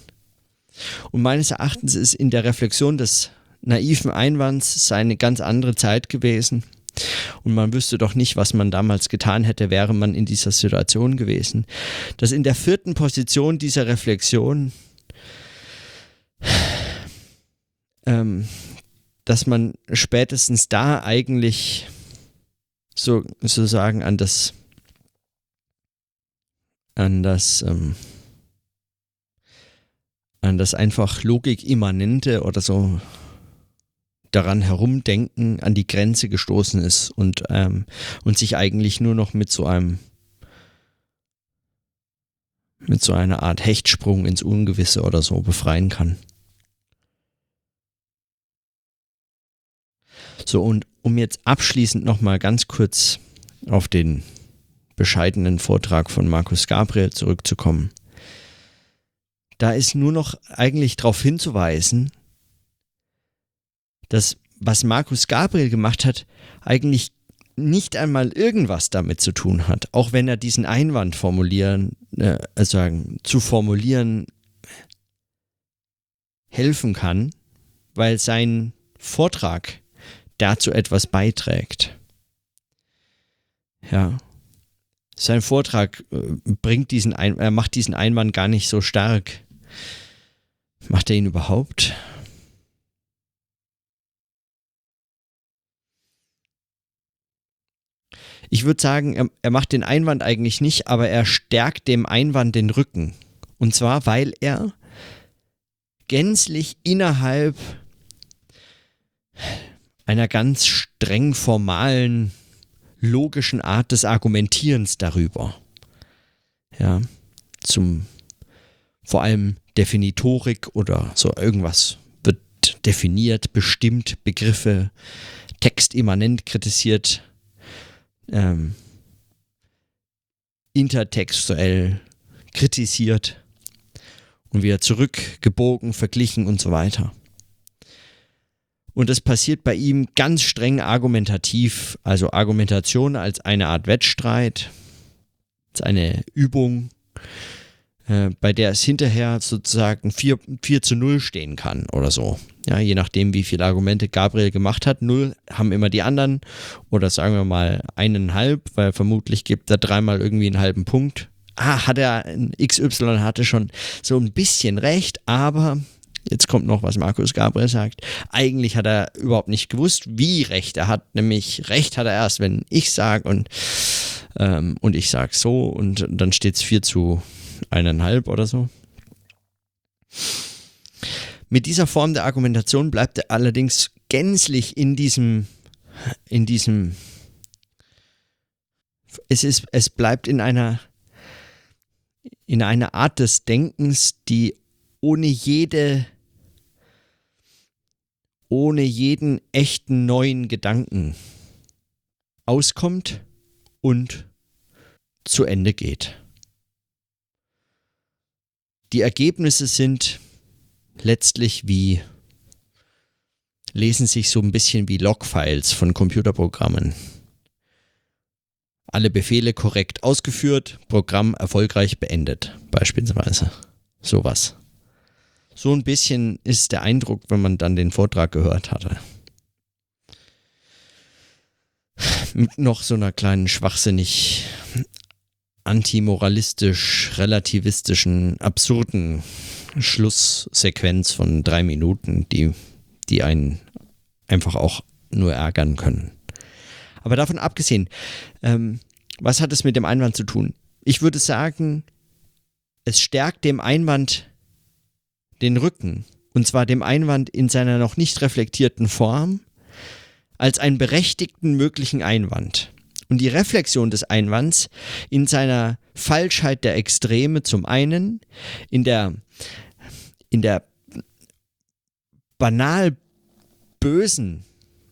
Und meines Erachtens ist in der Reflexion des naiven Einwands eine ganz andere Zeit gewesen. Und man wüsste doch nicht, was man damals getan hätte, wäre man in dieser Situation gewesen. Dass in der vierten Position dieser Reflexion, ähm, dass man spätestens da eigentlich so, sozusagen an das an das, ähm, das einfach Logik-Immanente oder so daran herumdenken an die Grenze gestoßen ist und, ähm, und sich eigentlich nur noch mit so einem mit so einer Art Hechtsprung ins Ungewisse oder so befreien kann. So, und um jetzt abschließend nochmal ganz kurz auf den bescheidenen Vortrag von Markus Gabriel zurückzukommen. Da ist nur noch eigentlich darauf hinzuweisen, dass was Markus Gabriel gemacht hat, eigentlich nicht einmal irgendwas damit zu tun hat, auch wenn er diesen Einwand formulieren, äh, sagen, zu formulieren helfen kann, weil sein Vortrag dazu etwas beiträgt. Ja, sein Vortrag äh, bringt diesen Ein er macht diesen Einwand gar nicht so stark. Macht er ihn überhaupt? Ich würde sagen, er, er macht den Einwand eigentlich nicht, aber er stärkt dem Einwand den Rücken. Und zwar, weil er gänzlich innerhalb einer ganz streng formalen logischen Art des Argumentierens darüber. Ja, zum vor allem Definitorik oder so irgendwas wird definiert, bestimmt Begriffe textimmanent kritisiert, ähm, intertextuell kritisiert und wieder zurückgebogen, verglichen und so weiter. Und das passiert bei ihm ganz streng argumentativ, also Argumentation als eine Art Wettstreit, als eine Übung, äh, bei der es hinterher sozusagen 4, 4 zu 0 stehen kann oder so. Ja, je nachdem, wie viele Argumente Gabriel gemacht hat. Null haben immer die anderen oder sagen wir mal eineinhalb, weil vermutlich gibt er dreimal irgendwie einen halben Punkt. Ah, hat er, XY hatte schon so ein bisschen recht, aber Jetzt kommt noch, was Markus Gabriel sagt. Eigentlich hat er überhaupt nicht gewusst, wie recht er hat. Nämlich recht hat er erst, wenn ich sage und, ähm, und ich sage so und dann steht es 4 zu eineinhalb oder so. Mit dieser Form der Argumentation bleibt er allerdings gänzlich in diesem, in diesem, es ist, es bleibt in einer, in einer Art des Denkens, die ohne jede ohne jeden echten neuen Gedanken auskommt und zu Ende geht. Die Ergebnisse sind letztlich wie, lesen sich so ein bisschen wie Logfiles von Computerprogrammen. Alle Befehle korrekt ausgeführt, Programm erfolgreich beendet, beispielsweise. Sowas. So ein bisschen ist der Eindruck, wenn man dann den Vortrag gehört hatte. Mit noch so einer kleinen schwachsinnig antimoralistisch, relativistischen, absurden Schlusssequenz von drei Minuten, die, die einen einfach auch nur ärgern können. Aber davon abgesehen, ähm, was hat es mit dem Einwand zu tun? Ich würde sagen, es stärkt dem Einwand den Rücken, und zwar dem Einwand in seiner noch nicht reflektierten Form, als einen berechtigten möglichen Einwand. Und die Reflexion des Einwands in seiner Falschheit der Extreme zum einen, in der, in der banal bösen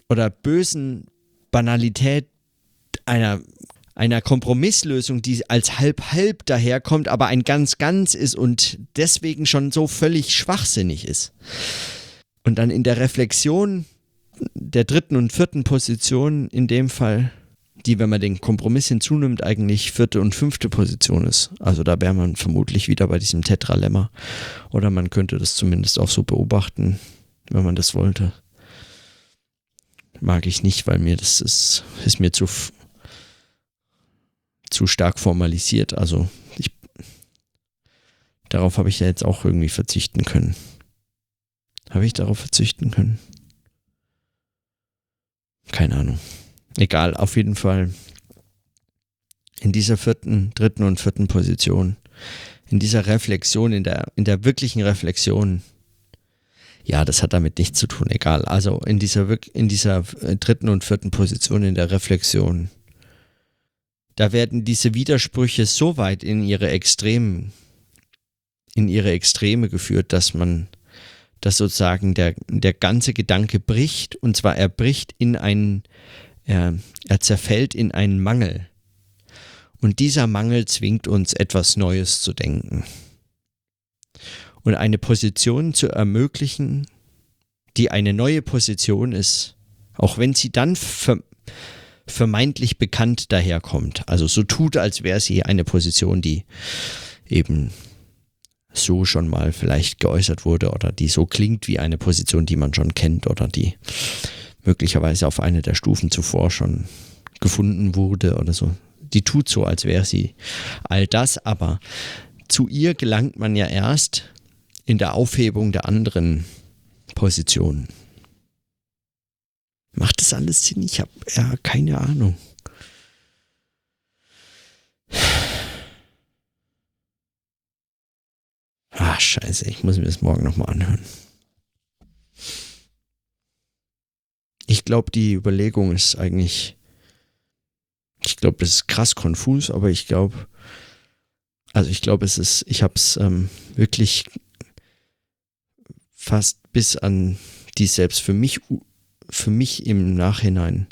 oder bösen Banalität einer einer Kompromisslösung, die als halb-halb daherkommt, aber ein ganz ganz ist und deswegen schon so völlig schwachsinnig ist. Und dann in der Reflexion der dritten und vierten Position in dem Fall, die, wenn man den Kompromiss hinzunimmt, eigentlich vierte und fünfte Position ist. Also da wäre man vermutlich wieder bei diesem Tetralemma. Oder man könnte das zumindest auch so beobachten, wenn man das wollte. Mag ich nicht, weil mir das ist, ist mir zu zu stark formalisiert. Also ich, darauf habe ich ja jetzt auch irgendwie verzichten können. Habe ich darauf verzichten können? Keine Ahnung. Egal, auf jeden Fall in dieser vierten, dritten und vierten Position, in dieser Reflexion, in der, in der wirklichen Reflexion, ja, das hat damit nichts zu tun, egal. Also in dieser, in dieser dritten und vierten Position in der Reflexion da werden diese Widersprüche so weit in ihre Extremen, in ihre Extreme geführt, dass man, dass sozusagen der, der ganze Gedanke bricht und zwar er bricht in einen, er, er zerfällt in einen Mangel. Und dieser Mangel zwingt uns etwas Neues zu denken. Und eine Position zu ermöglichen, die eine neue Position ist, auch wenn sie dann ver vermeintlich bekannt daherkommt. Also so tut, als wäre sie eine Position, die eben so schon mal vielleicht geäußert wurde oder die so klingt wie eine Position, die man schon kennt oder die möglicherweise auf eine der Stufen zuvor schon gefunden wurde oder so. Die tut so, als wäre sie all das, aber zu ihr gelangt man ja erst in der Aufhebung der anderen Positionen. Macht das alles Sinn? Ich habe ja keine Ahnung. Ah, scheiße, ich muss mir das morgen nochmal anhören. Ich glaube, die Überlegung ist eigentlich, ich glaube, das ist krass konfus, aber ich glaube, also ich glaube, es ist, ich habe es ähm, wirklich fast bis an die selbst für mich, für mich im Nachhinein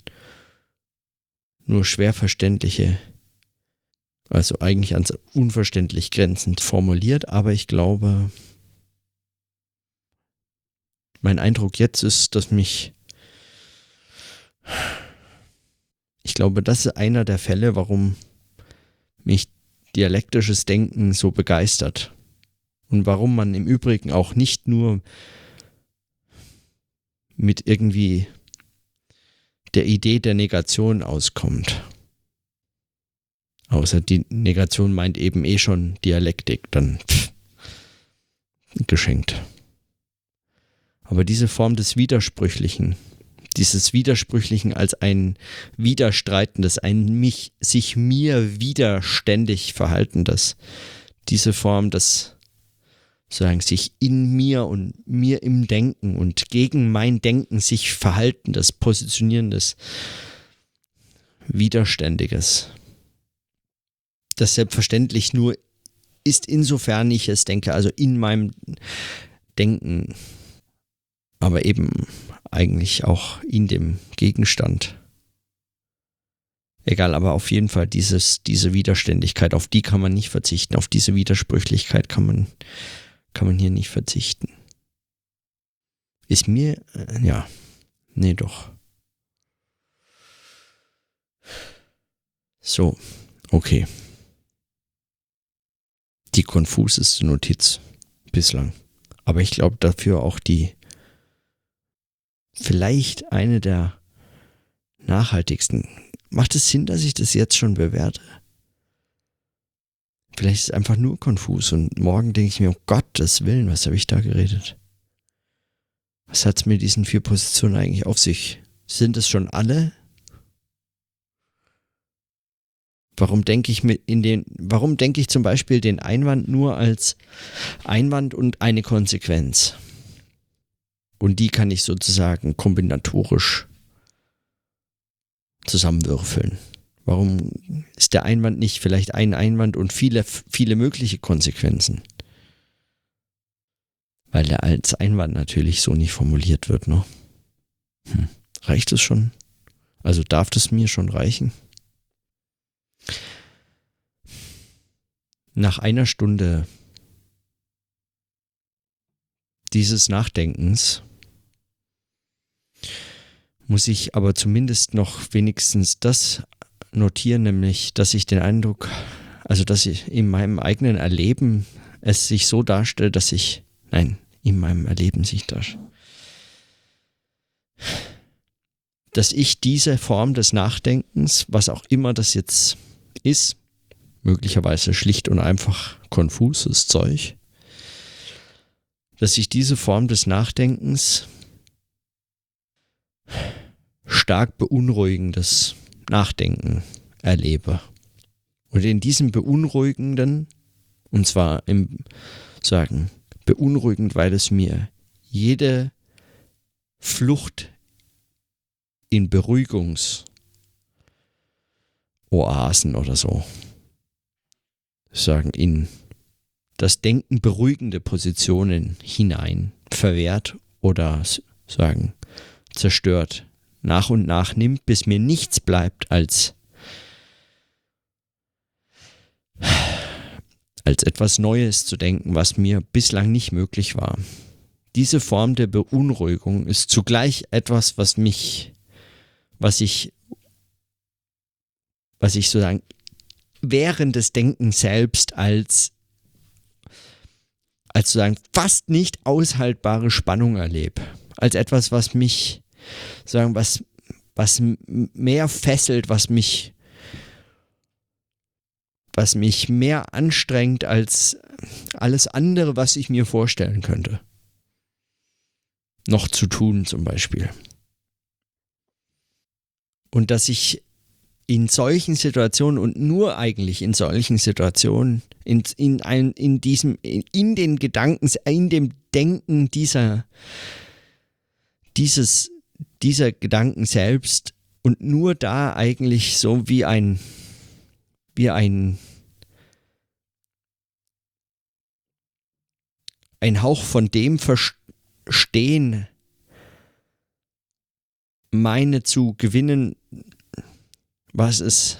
nur schwer verständliche, also eigentlich ans unverständlich grenzend formuliert, aber ich glaube, mein Eindruck jetzt ist, dass mich, ich glaube, das ist einer der Fälle, warum mich dialektisches Denken so begeistert und warum man im Übrigen auch nicht nur mit irgendwie der Idee der Negation auskommt. Außer die Negation meint eben eh schon Dialektik, dann pff, geschenkt. Aber diese Form des Widersprüchlichen, dieses Widersprüchlichen als ein Widerstreitendes, ein mich, sich mir widerständig Verhaltendes, diese Form des sozusagen sich in mir und mir im Denken und gegen mein Denken sich verhaltendes, positionierendes, widerständiges. Das selbstverständlich nur ist, insofern ich es denke, also in meinem Denken, aber eben eigentlich auch in dem Gegenstand. Egal, aber auf jeden Fall dieses, diese Widerständigkeit, auf die kann man nicht verzichten, auf diese Widersprüchlichkeit kann man kann man hier nicht verzichten. Ist mir, äh, ja, nee, doch. So, okay. Die konfuseste Notiz bislang. Aber ich glaube dafür auch die, vielleicht eine der nachhaltigsten. Macht es Sinn, dass ich das jetzt schon bewerte? Vielleicht ist es einfach nur konfus und morgen denke ich mir, um Gottes Willen, was habe ich da geredet? Was hat es mit diesen vier Positionen eigentlich auf sich? Sind es schon alle? Warum denke ich mit in den, warum denke ich zum Beispiel den Einwand nur als Einwand und eine Konsequenz? Und die kann ich sozusagen kombinatorisch zusammenwürfeln. Warum ist der Einwand nicht vielleicht ein Einwand und viele, viele mögliche Konsequenzen? Weil der als Einwand natürlich so nicht formuliert wird, ne? Hm. Reicht es schon? Also darf das mir schon reichen? Nach einer Stunde dieses Nachdenkens muss ich aber zumindest noch wenigstens das notieren, nämlich, dass ich den Eindruck, also dass ich in meinem eigenen Erleben es sich so darstellt, dass ich, nein, in meinem Erleben sich darstellt, dass ich diese Form des Nachdenkens, was auch immer das jetzt ist, möglicherweise schlicht und einfach konfuses Zeug, dass ich diese Form des Nachdenkens stark beunruhigendes Nachdenken erlebe. Und in diesem beunruhigenden, und zwar im sagen, beunruhigend, weil es mir jede Flucht in Beruhigungsoasen oder so, sagen, in das Denken beruhigende Positionen hinein verwehrt oder sagen, zerstört nach und nach nimmt, bis mir nichts bleibt als als etwas Neues zu denken, was mir bislang nicht möglich war. Diese Form der Beunruhigung ist zugleich etwas, was mich, was ich, was ich sozusagen während des Denkens selbst als, als sozusagen fast nicht aushaltbare Spannung erlebe. Als etwas, was mich sagen, was, was mehr fesselt, was mich, was mich mehr anstrengt als alles andere, was ich mir vorstellen könnte. Noch zu tun zum Beispiel. Und dass ich in solchen Situationen und nur eigentlich in solchen Situationen, in, in, ein, in diesem, in, in den Gedanken, in dem Denken dieser, dieses dieser Gedanken selbst und nur da eigentlich so wie ein, wie ein, ein Hauch von dem Verstehen meine zu gewinnen, was es,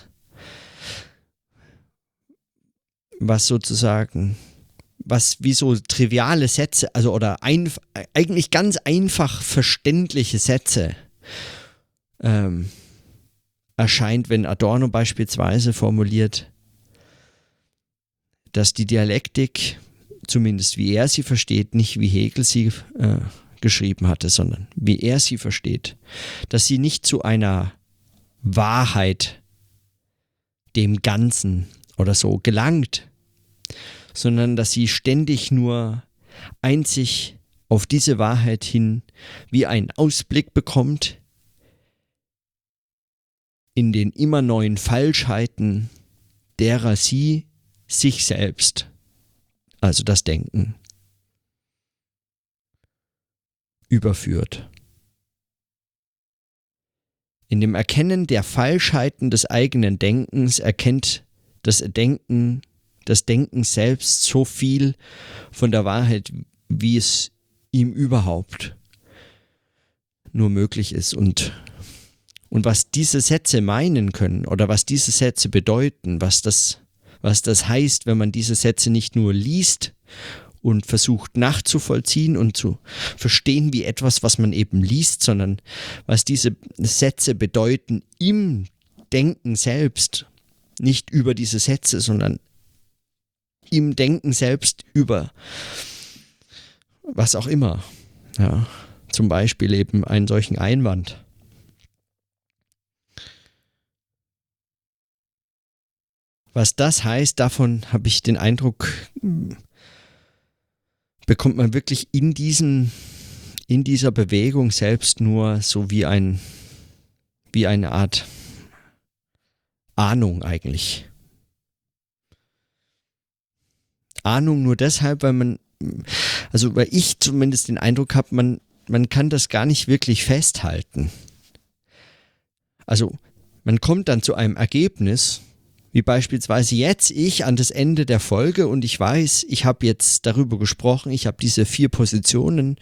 was sozusagen, was wie so triviale Sätze, also oder ein, eigentlich ganz einfach verständliche Sätze ähm, erscheint, wenn Adorno beispielsweise formuliert, dass die Dialektik, zumindest wie er sie versteht, nicht wie Hegel sie äh, geschrieben hatte, sondern wie er sie versteht, dass sie nicht zu einer Wahrheit, dem Ganzen oder so gelangt, sondern dass sie ständig nur einzig auf diese Wahrheit hin wie einen Ausblick bekommt in den immer neuen Falschheiten, derer sie sich selbst, also das Denken, überführt. In dem Erkennen der Falschheiten des eigenen Denkens erkennt das Denken, das Denken selbst so viel von der Wahrheit, wie es ihm überhaupt nur möglich ist. Und, und was diese Sätze meinen können oder was diese Sätze bedeuten, was das, was das heißt, wenn man diese Sätze nicht nur liest und versucht nachzuvollziehen und zu verstehen wie etwas, was man eben liest, sondern was diese Sätze bedeuten im Denken selbst, nicht über diese Sätze, sondern im Denken selbst über was auch immer. Ja, zum Beispiel eben einen solchen Einwand. Was das heißt, davon habe ich den Eindruck, bekommt man wirklich in diesem, in dieser Bewegung selbst nur so wie ein, wie eine Art Ahnung eigentlich. Ahnung nur deshalb, weil man, also weil ich zumindest den Eindruck habe, man, man kann das gar nicht wirklich festhalten. Also man kommt dann zu einem Ergebnis, wie beispielsweise jetzt ich an das Ende der Folge und ich weiß, ich habe jetzt darüber gesprochen, ich habe diese vier Positionen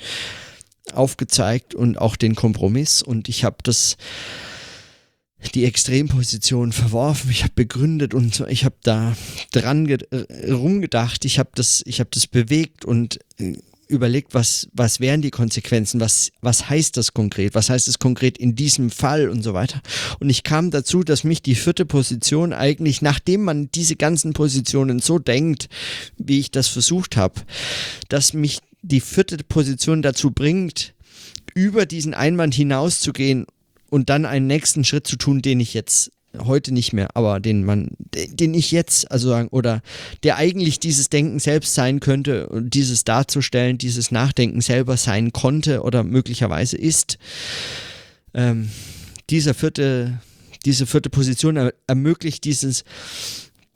aufgezeigt und auch den Kompromiss und ich habe das die Extremposition verworfen, ich habe begründet und ich habe da dran rumgedacht, ich habe das ich habe das bewegt und äh, überlegt, was, was wären die Konsequenzen, was, was heißt das konkret, was heißt es konkret in diesem Fall und so weiter. Und ich kam dazu, dass mich die vierte Position eigentlich, nachdem man diese ganzen Positionen so denkt, wie ich das versucht habe, dass mich die vierte Position dazu bringt, über diesen Einwand hinauszugehen und dann einen nächsten Schritt zu tun, den ich jetzt heute nicht mehr, aber den man, den ich jetzt, also sagen, oder der eigentlich dieses Denken selbst sein könnte und dieses darzustellen, dieses Nachdenken selber sein konnte oder möglicherweise ist. Ähm, dieser vierte, diese vierte Position er, ermöglicht dieses,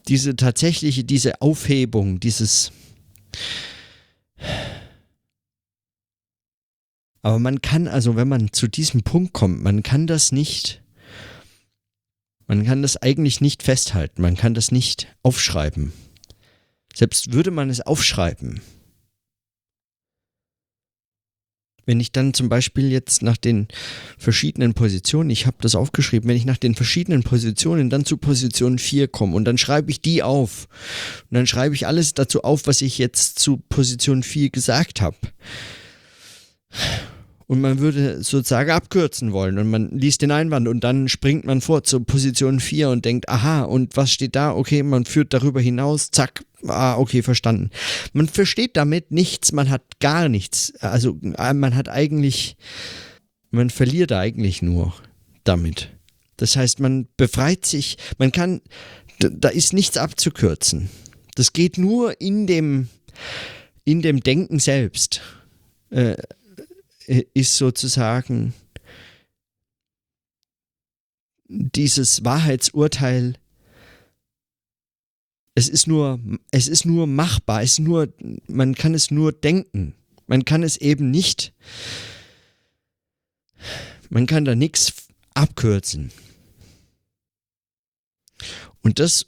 diese tatsächliche, diese Aufhebung, dieses aber man kann also, wenn man zu diesem Punkt kommt, man kann das nicht man kann das eigentlich nicht festhalten, man kann das nicht aufschreiben. Selbst würde man es aufschreiben. Wenn ich dann zum Beispiel jetzt nach den verschiedenen Positionen, ich habe das aufgeschrieben, wenn ich nach den verschiedenen Positionen dann zu Position 4 komme und dann schreibe ich die auf und dann schreibe ich alles dazu auf, was ich jetzt zu Position 4 gesagt habe und man würde sozusagen abkürzen wollen und man liest den Einwand und dann springt man vor zur Position 4 und denkt, aha, und was steht da? Okay, man führt darüber hinaus, zack, ah, okay, verstanden. Man versteht damit nichts, man hat gar nichts. Also äh, man hat eigentlich, man verliert eigentlich nur damit. Das heißt, man befreit sich, man kann, da ist nichts abzukürzen. Das geht nur in dem, in dem Denken selbst. Äh, ist sozusagen dieses Wahrheitsurteil es ist nur es ist nur machbar, es nur man kann es nur denken. Man kann es eben nicht man kann da nichts abkürzen. Und das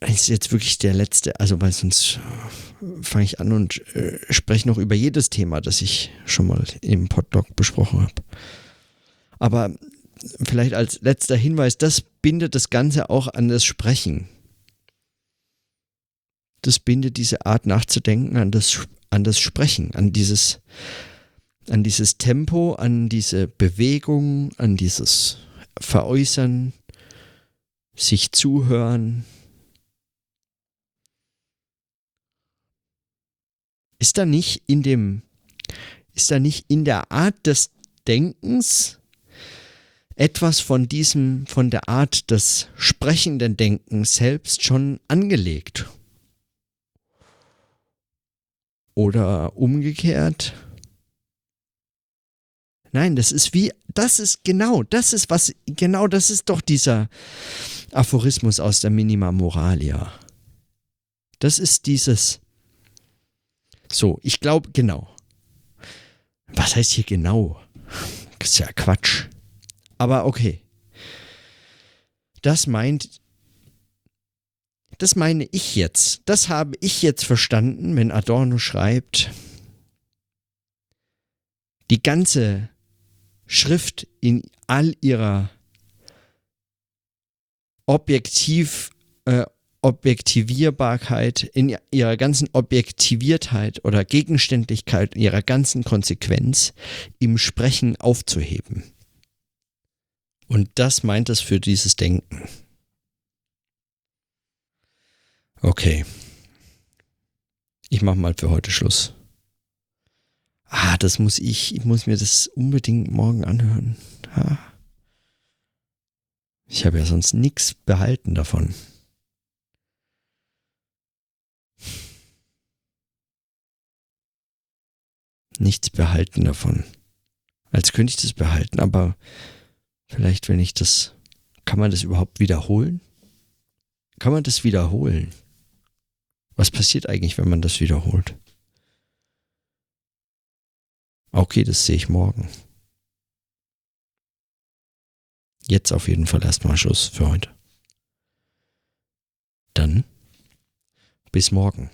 ist jetzt wirklich der letzte, also weil sonst äh, fange ich an und äh, spreche noch über jedes Thema, das ich schon mal im Podlog besprochen habe. Aber vielleicht als letzter Hinweis, das bindet das Ganze auch an das Sprechen. Das bindet diese Art nachzudenken an das, an das Sprechen, an dieses, an dieses Tempo, an diese Bewegung, an dieses Veräußern, sich zuhören. Ist da nicht in dem, ist da nicht in der Art des Denkens etwas von diesem, von der Art des sprechenden Denkens selbst schon angelegt? Oder umgekehrt? Nein, das ist wie, das ist genau, das ist was, genau das ist doch dieser Aphorismus aus der Minima Moralia. Das ist dieses, so, ich glaube, genau. Was heißt hier genau? Das ist ja Quatsch. Aber okay. Das meint, das meine ich jetzt. Das habe ich jetzt verstanden, wenn Adorno schreibt, die ganze Schrift in all ihrer objektiv, äh, Objektivierbarkeit, in ihrer ganzen Objektiviertheit oder Gegenständlichkeit, in ihrer ganzen Konsequenz im Sprechen aufzuheben. Und das meint es für dieses Denken. Okay. Ich mache mal für heute Schluss. Ah, das muss ich, ich muss mir das unbedingt morgen anhören. Ah. Ich habe ja sonst nichts behalten davon. Nichts behalten davon. Als könnte ich das behalten, aber vielleicht, wenn ich das. Kann man das überhaupt wiederholen? Kann man das wiederholen? Was passiert eigentlich, wenn man das wiederholt? Okay, das sehe ich morgen. Jetzt auf jeden Fall erstmal Schluss für heute. Dann bis morgen.